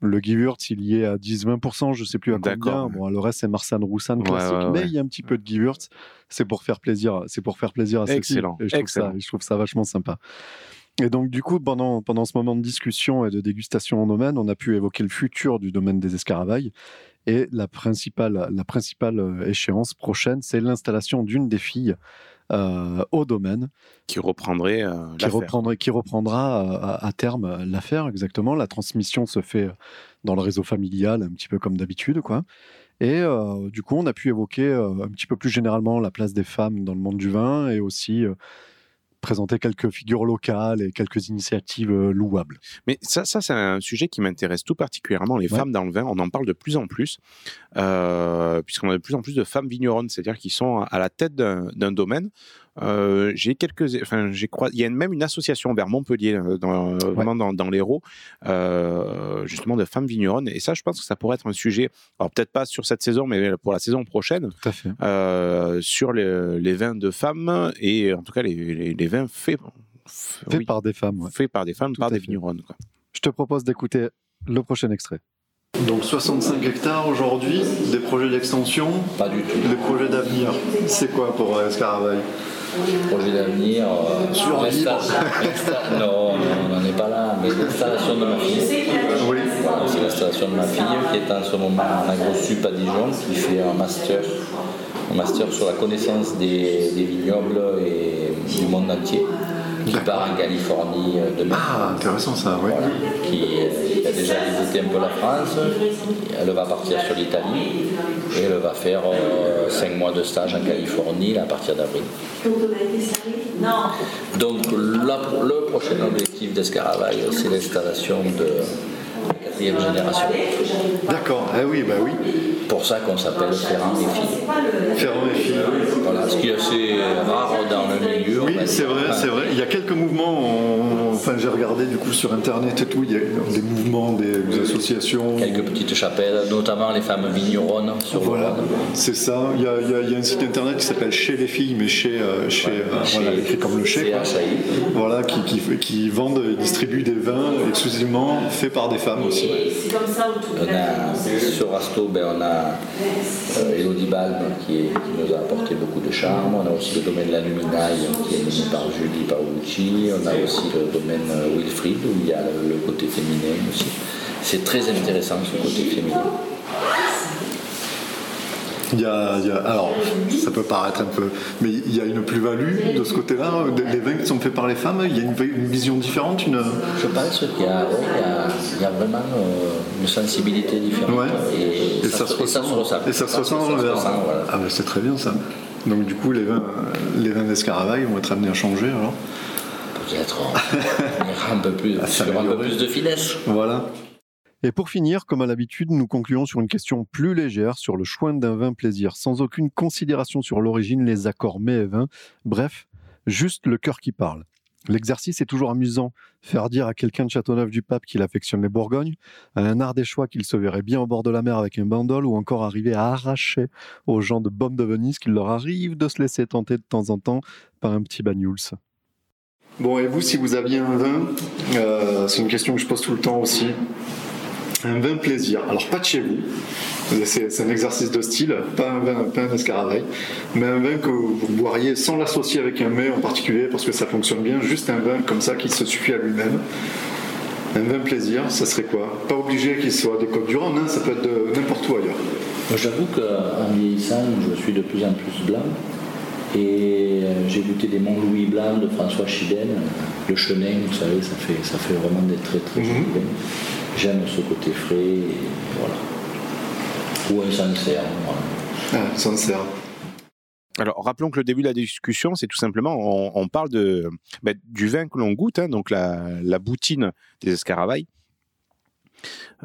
le Gewürz, il y est à 10-20%, je sais plus à combien. Bon, le reste, c'est Marsanne Roussanne Ouais, classique, ouais, mais il y a un petit peu de Gewürz. C'est pour faire plaisir. C'est pour faire plaisir à Excellent, filles. Et je trouve, excellent. Ça, je trouve ça vachement sympa. Et donc, du coup, pendant, pendant ce moment de discussion et de dégustation en domaine, on a pu évoquer le futur du domaine des escaravailles. Et la principale, la principale euh, échéance prochaine, c'est l'installation d'une des filles euh, au domaine Qui reprendrait euh, qui, reprendrait, qui reprendra euh, à, à terme l'affaire, exactement. La transmission se fait dans le réseau familial, un petit peu comme d'habitude, quoi. Et du coup, on a pu évoquer un petit peu plus généralement la place des femmes dans le monde du vin et aussi présenter quelques figures locales et quelques initiatives euh, louables. Mais ça, ça c'est un sujet qui m'intéresse tout particulièrement, les Ouais. femmes dans le vin. On en parle de plus en plus, euh, puisqu'on a de plus en plus de femmes vigneronnes, c'est-à-dire qui sont à la tête d'un domaine. Euh, j'ai quelques, enfin, j'ai crois, il y a même une association vers Montpellier, euh, dans, vraiment dans, dans l'Hérault, euh, justement de femmes vigneronnes. Et ça, je pense que ça pourrait être un sujet, alors peut-être pas sur cette saison, mais pour la saison prochaine, Tout à fait. euh, sur les, les vins de femmes et en tout cas les, les, les vins faits, Fait oui, par des femmes. ouais. faits par des femmes, Tout par des fait. vigneronnes. Quoi. Je te propose d'écouter le prochain extrait. Donc 65 hectares aujourd'hui, des projets d'extension, Pas du tout. des projets d'avenir. C'est quoi pour euh, Escaravaille Projet d'avenir. euh, Sur Non, on n'en est pas là, mais l'installation de ma fille. Oui. Voilà, c'est l'installation de ma fille qui est en ce moment en agrosup à Dijon, qui fait un master, un master sur la connaissance des, des vignobles et du monde entier, qui part en Californie euh, demain. Ah, intéressant ça, oui. Voilà, qui, a déjà visité un peu la France. Elle va partir sur l'Italie et elle va faire 5 mois de stage en Californie là, à partir d'avril. Donc la- le prochain objectif d'Escaravaille, c'est l'installation de quatrième génération. D'accord, ah oui, bah oui. Pour ça qu'on s'appelle Ferrand et Filles. Ferrand et Filles. Voilà, ce qui est assez rare dans le milieu. Oui, c'est vrai, c'est vrai. Il y a quelques mouvements, on- enfin j'ai regardé du coup sur internet et tout, il y a des mouvements, des, des associations. Quelques petites chapelles, notamment les femmes vigneronnes sur Voilà, c'est ça. Il y, a, il y a- il y a un site internet qui s'appelle Chez les filles, mais chez, euh, chez, euh, voilà, écrit comme le chez, quoi. Voilà, qui, qui, qui vendent et distribuent des vins exclusivement faits par des femmes aussi. On a ce rasto, ben, on a euh, Elodie Balm qui, est- qui nous a apporté beaucoup de charme. On a aussi le domaine La Luminaille qui est mené par Julie Paolucci. On a aussi le domaine euh, Wilfried où il y a le, le côté féminin aussi. C'est très intéressant ce côté féminin. Il y a, il y a- alors, ça peut paraître un peu, mais il y a une plus-value de ce côté-là. des- Les vins qui sont faits par les femmes, il y a une, une vision différente. Une... Je pense qu'il y, y y a vraiment euh, une sensibilité différente. Ouais. Et, Et ça, se ressent. Et ça se ressent voilà. Ah, c'est très bien ça. Donc, du coup, les vins, les vins d'Escaravaille vont être amenés à changer alors? Peut-être on ira un peu plus, À sur un peu s'améliorer. plus de finesse. Voilà. Et pour finir, comme à l'habitude, nous concluons sur une question plus légère sur le choix d'un vin plaisir, sans aucune considération sur l'origine, les accords mets et vins. Bref, juste le cœur qui parle. L'exercice est toujours amusant. Faire dire à quelqu'un de Châteauneuf-du-Pape qu'il affectionne les Bourgognes, à un Ardéchois qu'il se verrait bien au bord de la mer avec un bandol, ou encore arriver à arracher aux gens de Baume de Venise qu'il leur arrive de se laisser tenter de temps en temps par un petit Banyuls. Bon, et vous, si vous aviez un vin, euh, c'est une question que je pose tout le temps aussi. Un vin plaisir. Alors, pas de chez vous. C'est un exercice de style, pas un vin, pas un mais un vin que vous boiriez sans l'associer avec un mets en particulier parce que ça fonctionne bien. Juste un vin comme ça qui se suffit à lui-même. Un vin plaisir, ça serait quoi? Pas obligé qu'il soit des Côtes du Rhône, hein, ça peut être de n'importe où ailleurs. J'avoue qu'en vieillissant, je suis de plus en plus blanc. Et euh, j'ai goûté des Mont-Louis blancs de François Chiden, le chenin, vous savez, ça fait, ça fait vraiment des très très jolis vins. J'aime ce côté frais, et voilà. Ou un sincère, voilà. Ah, sincère. Alors, rappelons que le début de la discussion, c'est tout simplement, on, on parle de, ben, du vin que l'on goûte, hein, donc la, la boutine des escaravailles.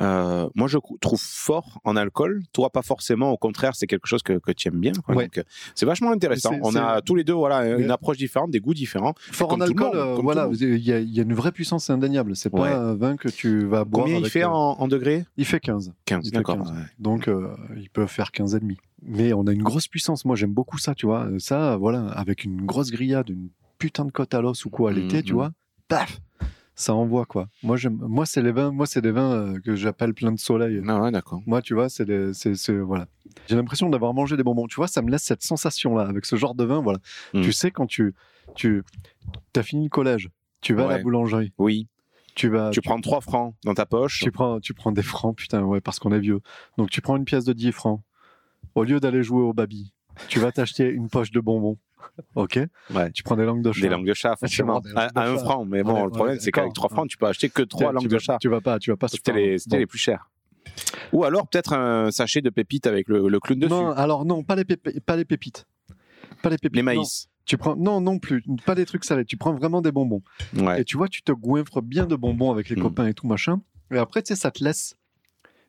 Euh, moi, je trouve fort en alcool. Toi, pas forcément. Au contraire, c'est quelque chose que, que tu aimes bien. Ouais. Euh, c'est vachement intéressant. On a tous les deux, voilà, une approche différente, des goûts différents. Fort en alcool, monde, euh, voilà, il y, a- il y a une vraie puissance indéniable. C'est pas un vin que tu vas boire. Combien il fait euh, en, en degrés? Il fait 15. 15, Il fait d'accord. 15. ouais. Donc, il peut faire 15 et demi. Mais on a une grosse puissance. Moi, j'aime beaucoup ça, tu vois. Ça, voilà, avec une grosse grillade, une putain de côte à l'os ou quoi à l'été, tu Mhm. vois. Paf Ça envoie, quoi. Moi, j'aime. Moi, c'est les vins. Moi, c'est des vins euh, que j'appelle plein de soleil. Ah ouais, d'accord. Moi, tu vois, c'est des- c'est c'est- voilà. J'ai l'impression d'avoir mangé des bonbons. Tu vois, ça me laisse cette sensation-là avec ce genre de vin. Voilà. Mhm. Tu sais quand tu tu as fini le collège, tu vas à la boulangerie, Oui. tu vas Tu prends 3 francs dans ta poche. tu prends, tu prends des francs, putain, ouais, parce qu'on est vieux. Donc tu prends une pièce de 10 francs. Au lieu d'aller jouer au baby, tu vas t'acheter une poche de bonbons. Ok Ouais. Tu prends des langues de chat. Des langues de chat, forcément. À, à un franc. Mais bon, Ouais, le ouais, problème, c'est qu'avec d'accord. 3 francs, tu peux acheter que 3 Tu langues vas- de chat. Tu vas pas, tu vas pas C'était les, c'était Bon. les plus chers. Ou alors peut-être un sachet de pépites avec le, le clown dessus. Non, alors non, pas les, pas les pépites. Pas les pépites. les non. maïs. Tu prends non non plus, pas des trucs salés. Tu prends vraiment des bonbons. Ouais. Et tu vois, tu te goinfres bien de bonbons avec les Mm. copains et tout machin. Et après, tu sais, ça te laisse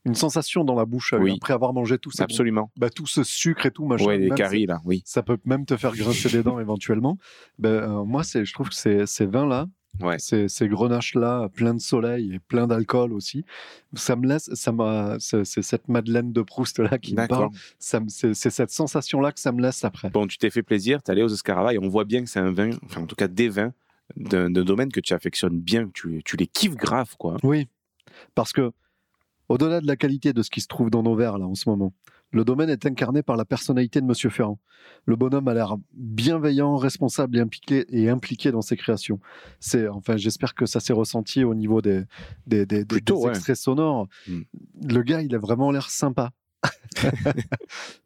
une sensation dans la bouche euh, Oui. après avoir mangé tout, bonbons. Absolument. bah, tout ce sucre et tout machin. Ouais, les caries, là, oui. ça peut même te faire grincer des dents éventuellement. Ben, euh, moi, je trouve que ces, ces vins-là, Ouais. ces, ces grenaches-là, plein de soleil et plein d'alcool aussi, ça me laisse, ça m'a, c'est, cette Madeleine de Proust-là qui me parle. Ça c'est, cette sensation-là que ça me laisse après. Bon, tu t'es fait plaisir, t'es allé aux escaravailles. On voit bien que c'est un vin, enfin, en tout cas, des vins d'un domaine que tu affectionnes bien, que tu, tu les kiffes grave, quoi. Oui, parce que au-delà de la qualité de ce qui se trouve dans nos verres là en ce moment, le domaine est incarné par la personnalité de Monsieur Ferrand. Le bonhomme a l'air bienveillant, responsable et impliqué, et impliqué dans ses créations. C'est, enfin, j'espère que ça s'est ressenti au niveau des, des, des- des- Plutôt, des ouais. extraits sonores. Mm. Le gars, il a vraiment l'air sympa.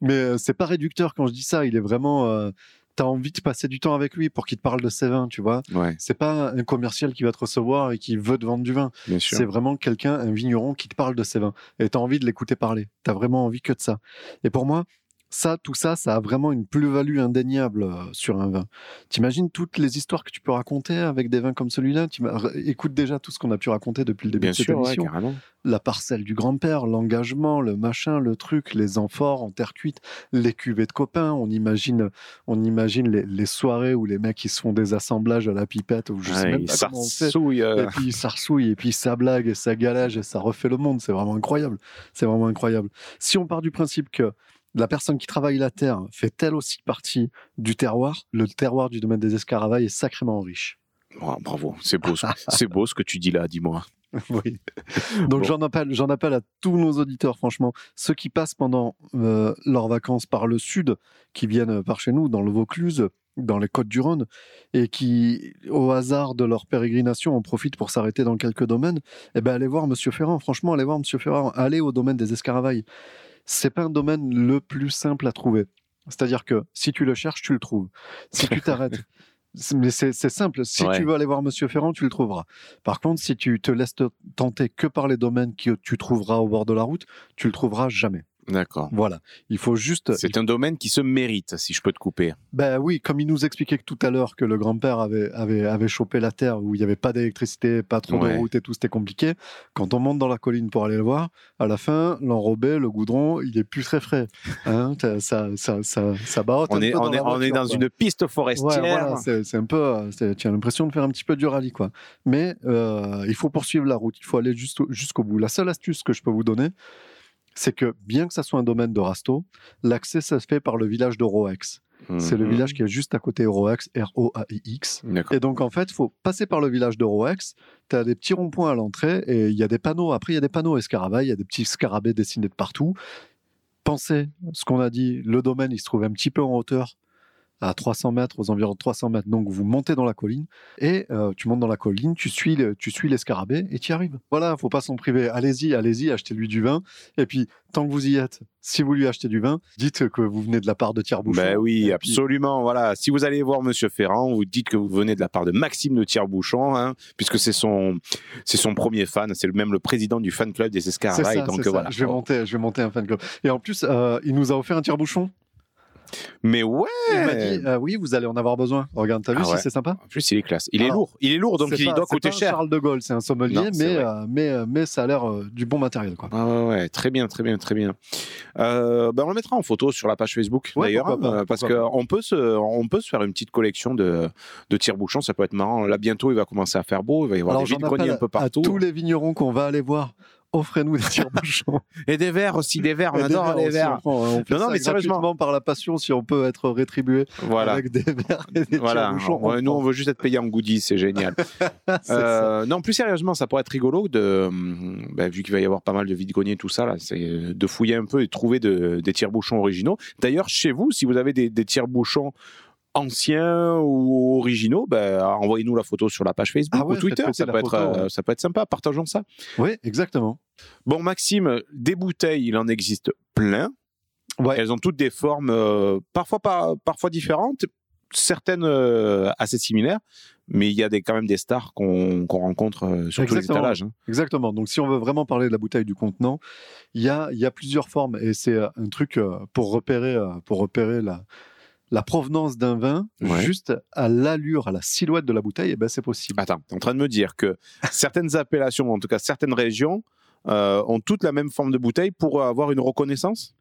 Mais euh, c'est pas réducteur quand je dis ça. Il est vraiment. euh, T'as envie de passer du temps avec lui pour qu'il te parle de ses vins, tu vois. Ouais, C'est pas un commercial qui va te recevoir et qui veut te vendre du vin. C'est vraiment quelqu'un, un vigneron qui te parle de ses vins. Et tu as envie de l'écouter parler. Tu as vraiment envie que de ça. Et pour moi, ça, tout ça, ça a vraiment une plus-value indéniable euh, sur un vin. T'imagines toutes les histoires que tu peux raconter avec des vins comme celui-là? Écoute déjà tout ce qu'on a pu raconter depuis le début Bien de cette sûr, émission. carrément. la parcelle du grand-père, l'engagement, le machin, le truc, les amphores en terre cuite, les cuvées de copains. On imagine, on imagine les, les soirées où les mecs qui se font des assemblages à la pipette ou je sais Ouais, même il pas comment on fait. euh, Et puis ça ressouille, et puis ça blague, et ça galage, et ça refait le monde. C'est vraiment incroyable. C'est vraiment incroyable. Si on part du principe que la personne qui travaille la terre fait elle aussi partie du terroir, le terroir du domaine des escaravailles est sacrément riche. oh, bravo, c'est beau, ce- c'est beau ce que tu dis là, dis-moi. oui. Donc Bon. j'en appelle, j'en appelle à tous nos auditeurs, franchement, ceux qui passent pendant euh, leurs vacances par le sud, qui viennent par chez nous, dans le Vaucluse, dans les Côtes du Rhône, et qui, au hasard de leur pérégrination, en profitent pour s'arrêter dans quelques domaines, eh ben allez voir Monsieur Ferrand. Franchement, allez voir Monsieur Ferrand. Allez au domaine des Escaravailles. C'est pas un domaine le plus simple à trouver. C'est-à-dire que si tu le cherches, tu le trouves. Si tu t'arrêtes. c'est- Mais c'est c'est simple. Si Ouais. tu veux aller voir Monsieur Ferrand, tu le trouveras. Par contre, si tu te laisses te tenter que par les domaines que tu trouveras au bord de la route, tu le trouveras jamais. D'accord. Voilà. Il faut juste. C'est un domaine qui se mérite, si je peux te couper. Ben oui, comme il nous expliquait tout à l'heure que le grand-père avait, avait, avait chopé la terre où il n'y avait pas d'électricité, pas trop Ouais. de route et tout, c'était compliqué. Quand on monte dans la colline pour aller le voir, à la fin, l'enrobé, le goudron, il est plus très frais. Hein, t'as- ça, ça, ça, ça barotte On est, on dans est, on est dans quoi. une piste forestière. Ouais, voilà, c'est un peu. Tu as l'impression de faire un petit peu du rallye, quoi. Mais euh, il faut poursuivre la route. Il faut aller jusqu'au bout. La seule astuce que je peux vous donner, c'est que bien que ça soit un domaine de Rasto, l'accès ça se fait par le village de Roex. C'est le Mhm. village qui est juste à côté de Roex, R-O-A-I-X. Et donc, en fait, il faut passer par le village de Roex. Tu as des petits ronds-points à l'entrée et il y a des panneaux. Après, il y a des panneaux escarabats. Il y a des petits scarabées dessinés de partout. Pensez, ce qu'on a dit, le domaine, il se trouve un petit peu en hauteur, à 300 mètres, aux environs de 300 mètres. Donc, vous montez dans la colline et euh, tu montes dans la colline, tu suis, le- tu suis l'escarabée et tu y arrives. Voilà, faut pas s'en priver. Allez-y, allez-y, achetez-lui du vin. Et puis, tant que vous y êtes, si vous lui achetez du vin, dites que vous venez de la part de Tire-Bouchon. Ben oui, absolument. Voilà. Si vous allez voir Monsieur Ferrand, vous dites que vous venez de la part de Maxime de Tire-Bouchon, hein, puisque c'est son, c'est son premier fan. C'est même le président du fan club des ça, Donc ça. voilà. Je vais monter, je vais monter un fan club. Et en plus, euh, il nous a offert un tire-bouchon. Mais ouais. Il m'a dit, euh, oui, vous allez en avoir besoin. Regarde, t'as vu Ah si c'est sympa? En plus, il est classe. Il est lourd. Il est lourd, donc il pas- doit coûter pas cher. Charles de Gaulle, c'est un sommelier, Non, mais, euh, mais, euh, mais ça a l'air du bon matériel. Quoi. Ah ouais, très bien, très bien, très bien. Ben on le mettra en photo sur la page Facebook Ouais, d'ailleurs, parce qu'on peut se, on peut se faire une petite collection de, de tire-bouchons, ça peut être marrant. Là bientôt, il va commencer à faire beau, il va y avoir Alors, des j'en vides-greniers appelle un peu à partout, tous les vignerons qu'on va aller voir, offrez-nous des tire-bouchons. et des verres aussi, des verres, on adore les verres. on on Non, mais sérieusement. par la passion, si on peut être rétribué Voilà. avec des verres et des Voilà, tire-bouchons. Ouais, nous on veut juste être payé en goodies, c'est génial. Euh, non, plus sérieusement, ça pourrait être rigolo de, hum, bah, vu qu'il va y avoir pas mal de vide-greniers, tout ça, là, c'est de fouiller un peu et trouver de- des tire-bouchons originaux. D'ailleurs, chez vous, si vous avez des, des tire-bouchons anciens ou originaux, bah, envoyez-nous la photo sur la page Facebook Ah ouais, ou Twitter, ça peut, être, photo, euh, ouais. ça peut être sympa, partageons ça. Oui, exactement. Bon, Maxime, des bouteilles, il en existe plein. Ouais. Elles ont toutes des formes euh, parfois, pas, parfois différentes, certaines euh, assez similaires, mais il y a des, quand même des stars qu'on rencontre euh, sur tous les Exactement. étalages. hein. Exactement. Donc, si on veut vraiment parler de la bouteille du contenant, il y a, y a plusieurs formes et c'est un truc pour repérer, pour repérer la, la provenance d'un vin Ouais. juste à l'allure, à la silhouette de la bouteille. Et ben, c'est possible. Attends, tu es en train de me dire que certaines appellations, en tout cas certaines régions, euh, ont toutes la même forme de bouteille pour avoir une reconnaissance?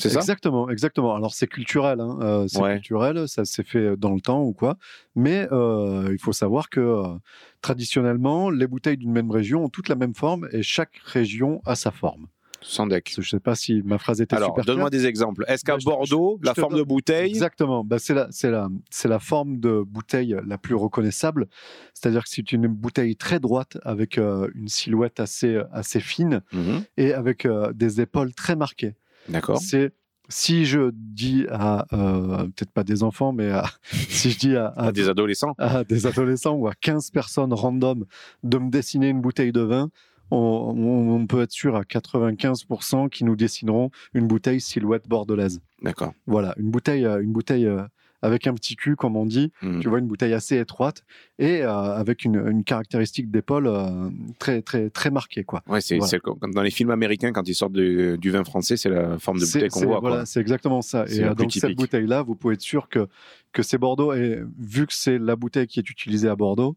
C'est ça? Exactement, exactement. Alors c'est culturel, hein, euh, c'est Ouais. culturel, ça s'est fait dans le temps ou quoi. Mais euh, il faut savoir que euh, traditionnellement, les bouteilles d'une même région ont toutes la même forme et chaque région a sa forme. Je ne sais pas si ma phrase était Alors, super donne-moi des exemples. Est-ce qu'à Bah, Bordeaux, je la forme donne- de bouteille Exactement. Bah, c'est la, c'est la, c'est la forme de bouteille la plus reconnaissable. C'est-à-dire que c'est une bouteille très droite avec euh, une silhouette assez, assez fine Mhm. et avec euh, des épaules très marquées. D'accord. C'est si je dis à euh, peut-être pas des enfants, mais à- si je dis à, à- À des adolescents à des adolescents ou à 15 personnes random de me dessiner une bouteille de vin, on, peut être sûr à 95% qui nous dessineront une bouteille silhouette bordelaise. D'accord. Voilà, une bouteille, euh, une bouteille euh, avec un petit cul, comme on dit. Mhm. Tu vois, une bouteille assez étroite et euh, avec une, une caractéristique d'épaule euh, très, très, très marquée, quoi. Ouais, c'est Voilà. comme dans les films américains, quand ils sortent de- du vin français, c'est la forme de bouteille qu'on voit. Voilà, c'est exactement ça. Et euh, donc cette bouteille-là, vous pouvez être sûr que, que c'est Bordeaux. Et vu que c'est la bouteille qui est utilisée à Bordeaux,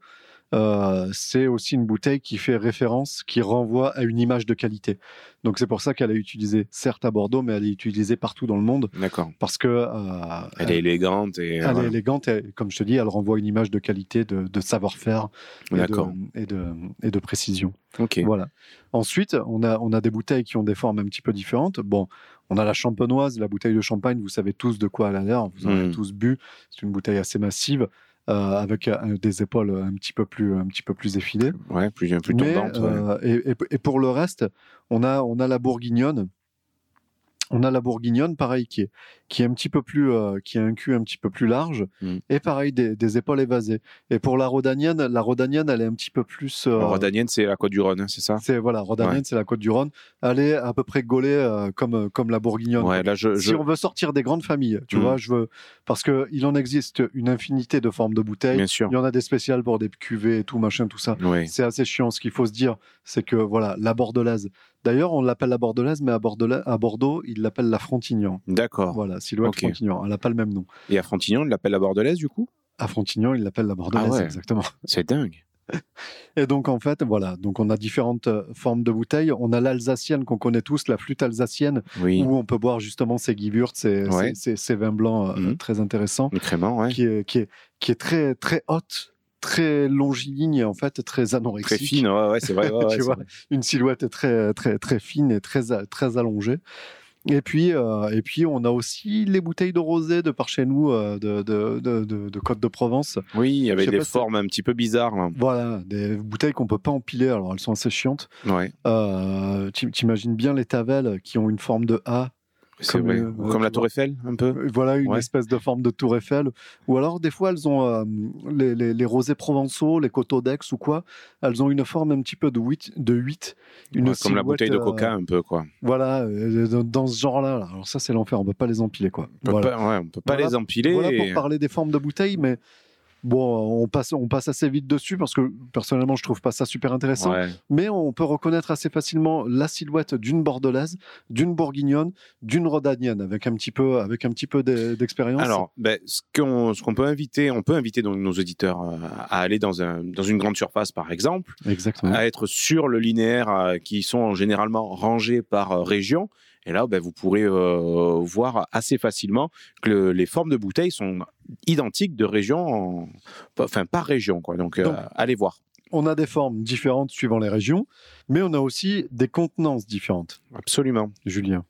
euh, c'est aussi une bouteille qui fait référence, qui renvoie à une image de qualité. Donc c'est pour ça qu'elle est utilisée, certes à Bordeaux, mais elle est utilisée partout dans le monde D'accord. parce que euh, Elle est élégante et. elle est élégante et, comme je te dis, elle renvoie une image de qualité, de, de savoir-faire et de, D'accord. et, de, et de précision. Ok. Voilà. Ensuite, on a, on a des bouteilles qui ont des formes un petit peu différentes. Bon, on a la champenoise, la bouteille de champagne, vous savez tous de quoi elle a l'air, vous en avez Mm. tous bu. C'est une bouteille assez massive. Euh, avec euh, des épaules un petit peu plus, un petit peu plus effilées. Ouais, plus, plus Mais, tombante. ouais. euh, et, et- et pour le reste, on a, on a la bourguignonne. On a la bourguignonne, pareil, qui est, qui est un petit peu plus, euh, qui a un cul un petit peu plus large, Mm. et pareil des, des épaules évasées. Et pour la rhodanienne, la rhodanienne, elle est un petit peu plus. euh, La Rodanienne, c'est la côte du Rhône, hein, c'est ça? C'est voilà, rhodanienne, Ouais. c'est la côte du Rhône. Elle est à peu près gaulée euh, comme comme la bourguignonne. Ouais, là, je. Si je- on veut sortir des grandes familles, tu Mm. vois, je veux parce que il en existe une infinité de formes de bouteilles. Bien sûr. Il y en a des spéciales pour des cuvées et tout machin, tout ça. Oui. C'est assez chiant. Ce qu'il faut se dire, c'est que voilà, la bordelaise. D'ailleurs, on l'appelle la bordelaise, mais à, Bordela- à Bordeaux, ils l'appellent la Frontignan. D'accord. Voilà, silhouette Ok. Frontignan. Elle n'a pas le même nom. Et à Frontignan, on l'appelle la Bordelaise, du coup? À Frontignan, ils l'appellent la bordelaise, Ah ouais. exactement. C'est dingue. Et donc, en fait, voilà. Donc, on a différentes euh, formes de bouteilles. On a l'alsacienne qu'on connaît tous, la flûte alsacienne, Oui. où on peut boire justement ces Gewürz, ces, Ouais. ces, ces- ces vins blancs euh, Mhm. très intéressants, crément, ouais. qui est, qui est, qui est très, très haute, très longiligne, en fait, très anorexique. Très fine, ouais, ouais, c'est vrai. ouais, Tu vois. vrai. Une silhouette très, très, très fine et très, très allongée. Et puis, euh, et puis, on a aussi les bouteilles de rosé de par chez nous, euh, de, de, de, de, de Côte de Provence. Oui, il y Je avait sais des si- formes un petit peu bizarres. là. Voilà, des bouteilles qu'on peut pas empiler, alors elles sont assez chiantes. Ouais, Euh, T'imagines bien les tavelles qui ont une forme de A, Comme, vrai. euh, Comme la Tour Eiffel, un peu. Euh, voilà une Ouais. espèce de forme de tour Eiffel. Ou alors des fois elles ont euh, les, les, les rosés provençaux, les coteaux d'Aix ou quoi, elles ont une forme un petit peu de 8, de 8 une Ouais, comme la bouteille de euh, coca, un peu, quoi. Voilà, dans, ce genre-là. là. Alors ça c'est l'enfer, on peut pas les empiler quoi. On Voilà. ouais, on peut pas Voilà- les empiler. Voilà pour parler des formes de bouteilles, mais bon, on passe, on passe assez vite dessus parce que personnellement je trouve pas ça super intéressant. Ouais. Mais on peut reconnaître assez facilement la silhouette d'une bordelaise, d'une bourguignonne, d'une rhodanienne, avec un petit peu, avec un petit peu d'e- d'expérience. Alors, ben, ce qu'on peut inviter, on peut inviter donc nos auditeurs euh, à aller dans, un, dans une grande surface, par exemple, exactement. à être sur le linéaire euh, qui sont généralement rangés par euh, région. Et là, ben, vous pourrez euh, voir assez facilement que le- les formes de bouteilles sont identiques de région, en- enfin par région. Quoi. Donc, euh, Donc, allez voir. On a des formes différentes suivant les régions, mais on a aussi des contenances différentes. Absolument. Julien.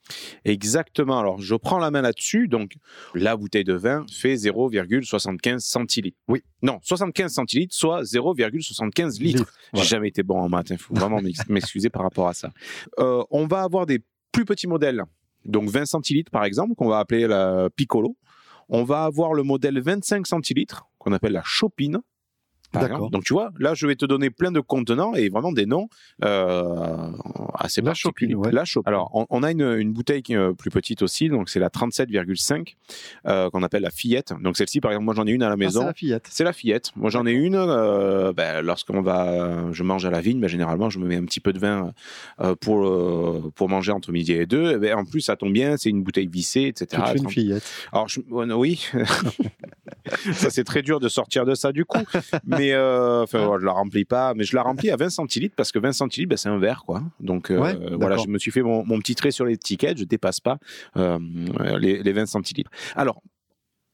Exactement. Alors, je prends la main là-dessus. Donc, la bouteille de vin fait 0,75 centilitres. Oui. Non, 75 centilitres, soit 0,75 litres. J'ai voilà. jamais été bon en maths. Il faut vraiment m'ex- m'excuser par rapport à ça. Euh, on va avoir des plus petits modèles. Donc, 20 centilitres, par exemple, qu'on va appeler la Piccolo. On va avoir le modèle 25 centilitres, qu'on appelle la Chopine. D'accord. Donc, tu vois, là, je vais te donner plein de contenants et vraiment des noms euh, assez La particuliers. Chopine, ouais. La Chopine. Alors, on, on a une, une bouteille euh, plus petite aussi, donc c'est la 37,5 euh, qu'on appelle la fillette. Donc, celle-ci, par exemple, moi, j'en ai une à la Ah, c'est maison. la fillette. C'est la fillette. Moi, j'en ai une. euh, ben, lorsqu'on va, je mange à la vigne, ben, généralement, je me mets un petit peu de vin pour pour manger entre midi et deux. Et ben, en plus, ça tombe bien, c'est une bouteille vissée, etc. Fais une fillette. Alors, je- ouais, oui, ça c'est très dur de sortir de ça du coup. Mais euh, enfin, voilà, je la remplis pas, mais je la remplis à 20 centilitres parce que 20 centilitres, ben, c'est un verre, quoi. Donc euh, Ouais, voilà, je me suis fait mon, mon petit trait sur l'étiquette, je dépasse pas euh, les, les 20 centilitres. Alors,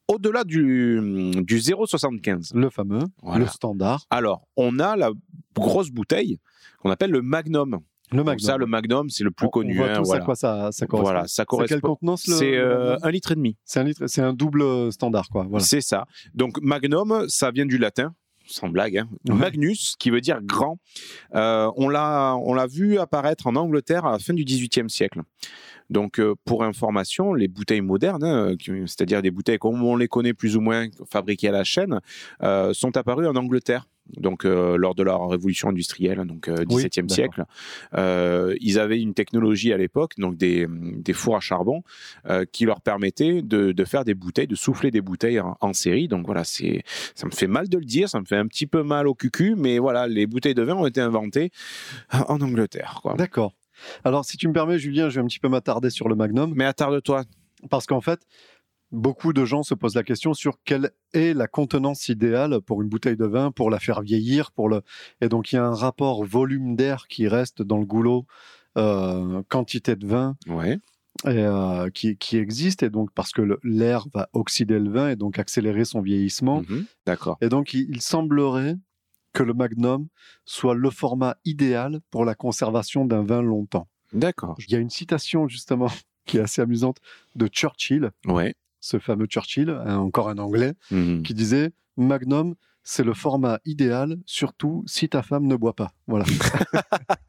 au-delà du, du 0,75, Le fameux, Voilà. le standard, alors on a la grosse bouteille qu'on appelle le Magnum. le Donc Magnum. ça, le Magnum, c'est le plus On- connu. On voit hein, voilà. à quoi ça, ça correspond. Voilà, ça quelle contenance C'est euh, un litre et demi. C'est un litre, c'est un double standard quoi. Voilà. C'est ça. Donc Magnum, ça vient du latin, sans blague. hein. Ouais. Magnus, qui veut dire grand. Euh, on l'a, vu apparaître en Angleterre à la fin du XVIIIe siècle. Donc, euh, pour information, les bouteilles modernes, hein, c'est-à-dire des bouteilles comme on les connaît plus ou moins fabriquées à la chaîne, euh, sont apparues en Angleterre. Donc, euh, lors de leur révolution industrielle, donc euh, Oui, XVIIe d'accord. siècle, euh, ils avaient une technologie à l'époque, donc des, des fours à charbon, euh, qui leur permettait de, de faire des bouteilles, de souffler des bouteilles en, en série. Donc voilà, c'est, ça me fait mal de le dire, ça me fait un petit peu mal au cucu, mais voilà, les bouteilles de vin ont été inventées en Angleterre. D'accord. Alors, si tu me permets, Julien, je vais un petit peu m'attarder sur le Magnum, Mais attarde-toi. parce qu'en fait, beaucoup de gens se posent la question sur quelle est la contenance idéale pour une bouteille de vin, pour la faire vieillir, pour le. Et donc, il y a un rapport volume d'air qui reste dans le goulot, euh, quantité de vin, Ouais. et, euh, qui, qui existe, et donc parce que l'air va oxyder le vin et donc accélérer son vieillissement. Mhm. D'accord. Et donc, il, il semblerait que le Magnum soit le format idéal pour la conservation d'un vin longtemps. D'accord. Il y a une citation justement qui est assez amusante de Churchill, Ouais. Ce fameux Churchill, un- encore un Anglais, Mhm. qui disait Magnum, c'est le format idéal, surtout si ta femme ne boit pas. Voilà.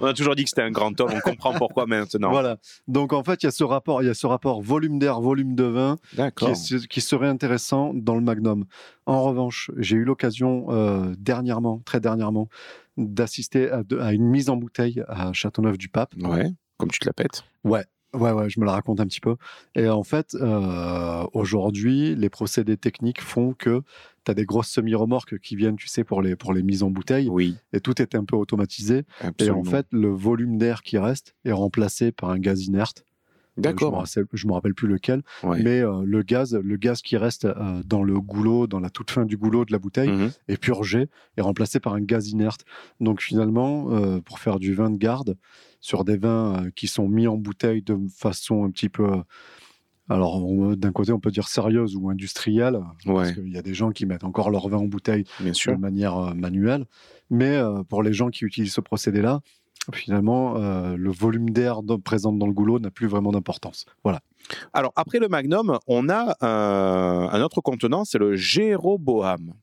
On a toujours dit que c'était un grand homme, on comprend pourquoi maintenant. Voilà. Donc en fait, il y a ce rapport, il y a ce rapport volume d'air, volume de vin qui, D'accord. est- qui serait intéressant dans le Magnum. En revanche, j'ai eu l'occasion euh, dernièrement, très dernièrement, d'assister à, à une mise en bouteille à Châteauneuf-du-Pape. Ouais, comme tu te la pètes. Ouais. Ouais, ouais, je me la raconte un petit peu. Et en fait, euh, aujourd'hui, les procédés techniques font que tu as des grosses semi-remorques qui viennent, tu sais, pour les, pour les mises en bouteille. Oui, Et tout est un peu automatisé. absolument. Et en fait, le volume d'air qui reste est remplacé par un gaz inerte. Je me D'accord. je me rappelle plus lequel, Ouais. mais euh, le gaz, le gaz qui reste euh, dans le goulot, dans la toute fin du goulot de la bouteille, Mhm. est purgé et remplacé par un gaz inerte. Donc finalement, euh, pour faire du vin de garde sur des vins qui sont mis en bouteille de façon un petit peu, alors d'un côté on peut dire sérieuse ou industrielle, parce qu'il y a des gens qui mettent encore leur vin en bouteille bien de sûr. manière manuelle, mais pour les gens qui utilisent ce procédé-là, finalement, euh, le volume d'air présent dans le goulot n'a plus vraiment d'importance. Voilà. Alors, après le Magnum, on a un, un autre contenant, c'est le Jéroboam.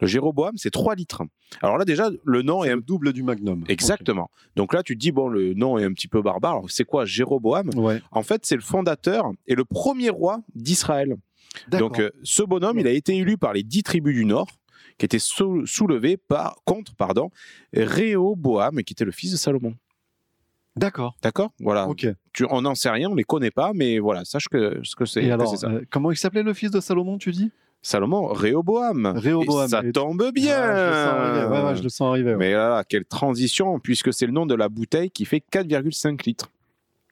Le Jéroboam, c'est 3 litres. Alors là, déjà, le nom est un le double du Magnum. Exactement. Donc là, tu te dis, bon, le nom est un petit peu barbare. Alors, c'est quoi Jéroboam. Ouais. En fait, c'est le fondateur et le premier roi d'Israël. Donc, euh, ce bonhomme, il a été élu par les dix tribus du Nord, qui étaient sou- soulevées par, contre pardon, Réhoboam, qui était le fils de Salomon. D'accord. D'accord? Voilà. Tu, on n'en sait rien, on les connaît pas, mais voilà, sache que ce que c'est. Euh, comment il s'appelait le fils de Salomon, tu dis? Salomon, Réhoboam. Réhoboam. Et ça Et- tombe bien. Ah, je le sens arriver. Ouais, ouais, je le sens arriver. ouais. Mais là, quelle transition, puisque c'est le nom de la bouteille qui fait 4,5 litres.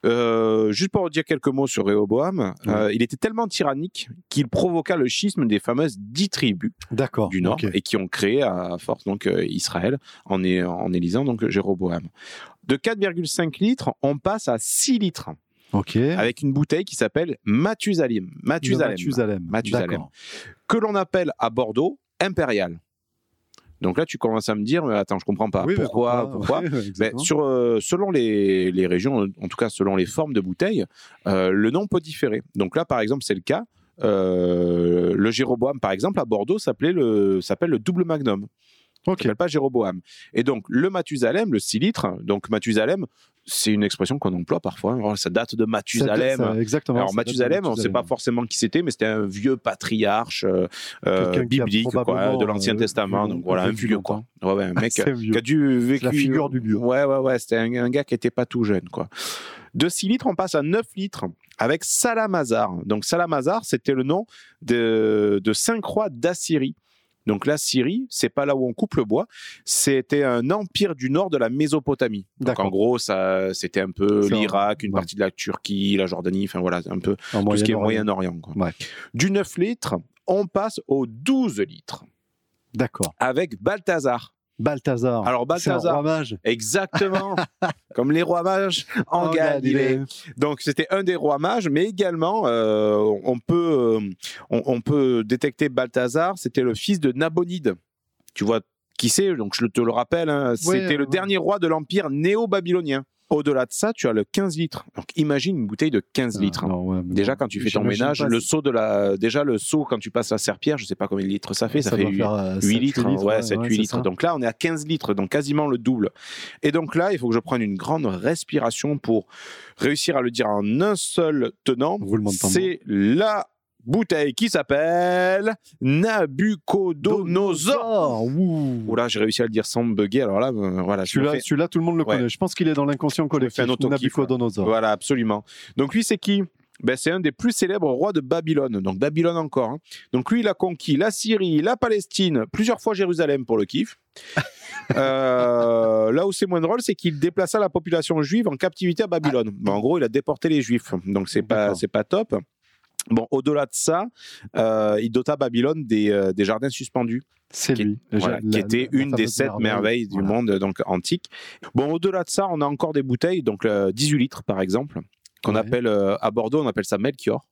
Euh, juste pour dire quelques mots sur Réhoboam, euh, il était tellement tyrannique qu'il provoqua le schisme des fameuses dix tribus du Nord et qui ont créé à force donc euh, Israël en, é- en élisant donc Jéroboam. De 4,5 litres, on passe à 6 litres avec une bouteille qui s'appelle Mathusalem. Le Mathusalem. Mathusalem. Mathusalem. Que l'on appelle à Bordeaux impérial. Donc là, tu commences à me dire, mais attends, je comprends pas. Oui, pourquoi, pourquoi Ouais, Ben, sur, euh, selon les, les régions, en tout cas selon les formes de bouteilles, euh, le nom peut différer. Donc là, par exemple, c'est le cas. Euh, le Jéroboam, par exemple, à Bordeaux, s'appelait le, s'appelle le double magnum. Ok. Ça s'appelle pas Jéroboam. Et donc, le Mathusalem, le 6 litres, donc Mathusalem, c'est une expression qu'on emploie parfois. Alors, ça date de Mathusalem. Ça- exactement. Alors Mathusalem, on ne sait pas forcément qui c'était, mais c'était un vieux patriarche euh, euh, biblique quoi, de l'Ancien euh, Testament. Donc voilà, un vieux quoi. Ouais, ouais, un mec qui a dû vécu. la figure du vieux. Ouais, ouais, ouais. C'était un, un gars qui était pas tout jeune quoi. De 6 litres, on passe à 9 litres avec Salamazar. Donc Salamazar, c'était le nom de, de cinq rois d'Assyrie. Donc la Syrie, c'est pas là où on coupe le bois, c'était un empire du nord de la Mésopotamie. Donc en gros, ça, c'était un peu l'Irak, une ouais. partie de la Turquie, la Jordanie, enfin voilà, un peu En tout ce qui est Moyen-Orient. Ouais. Du 9 litres, on passe aux 12 litres D'accord. avec Balthazar. Balthazar. Alors Balthazar, roi mage. exactement, comme les rois mages en, En Galilée. Galilée. Donc c'était un des rois mages, mais également euh, on peut euh, on, on peut détecter Balthazar, c'était le fils de Nabonide. Tu vois qui c'est? Donc je te le rappelle, hein, c'était le dernier roi de l'empire néo-babylonien. Au-delà de ça, tu as le 15 litres. Donc imagine une bouteille de 15 litres. Ah, non, ouais, mais Déjà quand tu fais ton ménage, le seau de la déjà le seau quand tu passes la serpillère, je sais pas combien de litres ça fait, ça, fait doit 8, faire, euh, 8 sept, litres, ouais, 7 8 c'est litres. ça. Donc là, on est à 15 litres, donc quasiment le double. Et donc là, il faut que je prenne une grande respiration pour réussir à le dire en un seul tenant. C'est la bouteille qui s'appelle Nabucodonosor. Ouh. Oula, j'ai réussi à le dire sans me bugger. Alors là, euh, voilà, Celui-là, fais- tout le monde le Ouais. connaît. Je pense qu'il est dans l'inconscient collectif. Nabucodonosor. Voilà, absolument. Donc lui, c'est qui? Ben, C'est un des plus célèbres rois de Babylone. Donc Babylone encore. hein. Donc lui, il a conquis la Syrie, la Palestine, plusieurs fois Jérusalem pour le kiff. Euh, là où c'est moins drôle, c'est qu'il déplaça la population juive en captivité à Babylone. Bon, en gros, il a déporté les juifs. Donc c'est pas, pas top. Bon, au-delà de ça, euh, il dota Babylone des, euh, des jardins suspendus C'est qui, lui. voilà, La- qui était la une des sept merveilles du Voilà. monde donc antique. Bon, au-delà de ça, on a encore des bouteilles, donc euh, 18 litres par exemple, qu'on Ouais. appelle euh, à Bordeaux, on appelle ça Melchior.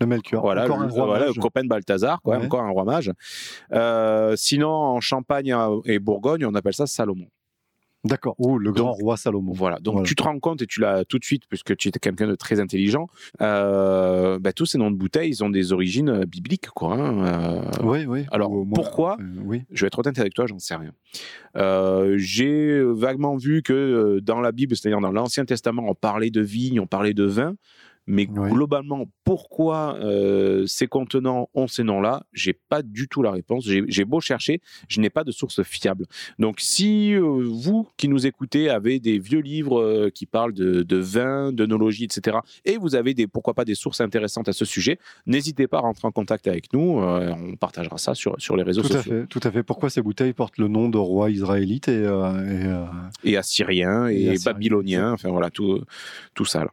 Le Melchior. Voilà, Encore le, un roi voilà, mage. le copain de Balthazar, quoi, Ouais. encore un roi mage. Euh, sinon, en Champagne et Bourgogne, on appelle ça Salomon. D'accord. Oh, le grand roi Salomon. Voilà. Donc Voilà. tu te rends compte et tu l'as tout de suite, puisque tu es quelqu'un de très intelligent. euh, bah, tous ces noms de bouteilles, ils ont des origines euh, bibliques, quoi. hein, euh, Oui, oui. Alors, Ou au moins- pourquoi euh, Oui. Je vais être honnête avec toi, j'en sais rien. J'ai vaguement vu que dans la Bible, c'est-à-dire dans l'Ancien Testament, on parlait de vigne, on parlait de vin. Mais Oui. globalement, pourquoi euh, ces contenants ont ces noms-là? J'ai pas du tout la réponse. J'ai beau chercher, je n'ai pas de source fiable. Donc, si euh, vous qui nous écoutez avez des vieux livres euh, qui parlent de, de vin, d'œnologie, etc., et vous avez des pourquoi pas des sources intéressantes à ce sujet, n'hésitez pas à rentrer en contact avec nous. on partagera ça sur, sur les réseaux Tout à sociaux. fait, tout à fait. Pourquoi ces bouteilles portent le nom de roi israélite et, et, et assyrien et, Et assyrien, babylonien, enfin voilà tout tout ça. Là.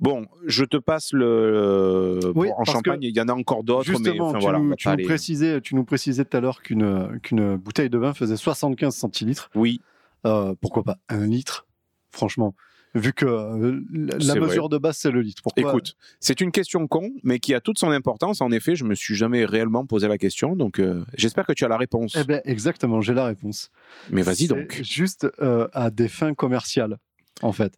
Bon, je te passe le Oui, bon, en Champagne, il y en a encore d'autres, mais Justement, enfin tu, voilà, nous, va tu pas nous aller- précisais, tu nous précisais tout à l'heure qu'une qu'une bouteille de vin faisait 75 centilitres. Oui, Euh, pourquoi pas un litre Franchement, vu que euh, la mesure de base c'est le litre. Pourquoi écoute, c'est une question con, mais qui a toute son importance. En effet, je me suis jamais réellement posé la question, donc euh, j'espère que tu as la réponse. Eh ben exactement, j'ai la réponse. mais vas-y donc. Juste euh, à des fins commerciales, en fait.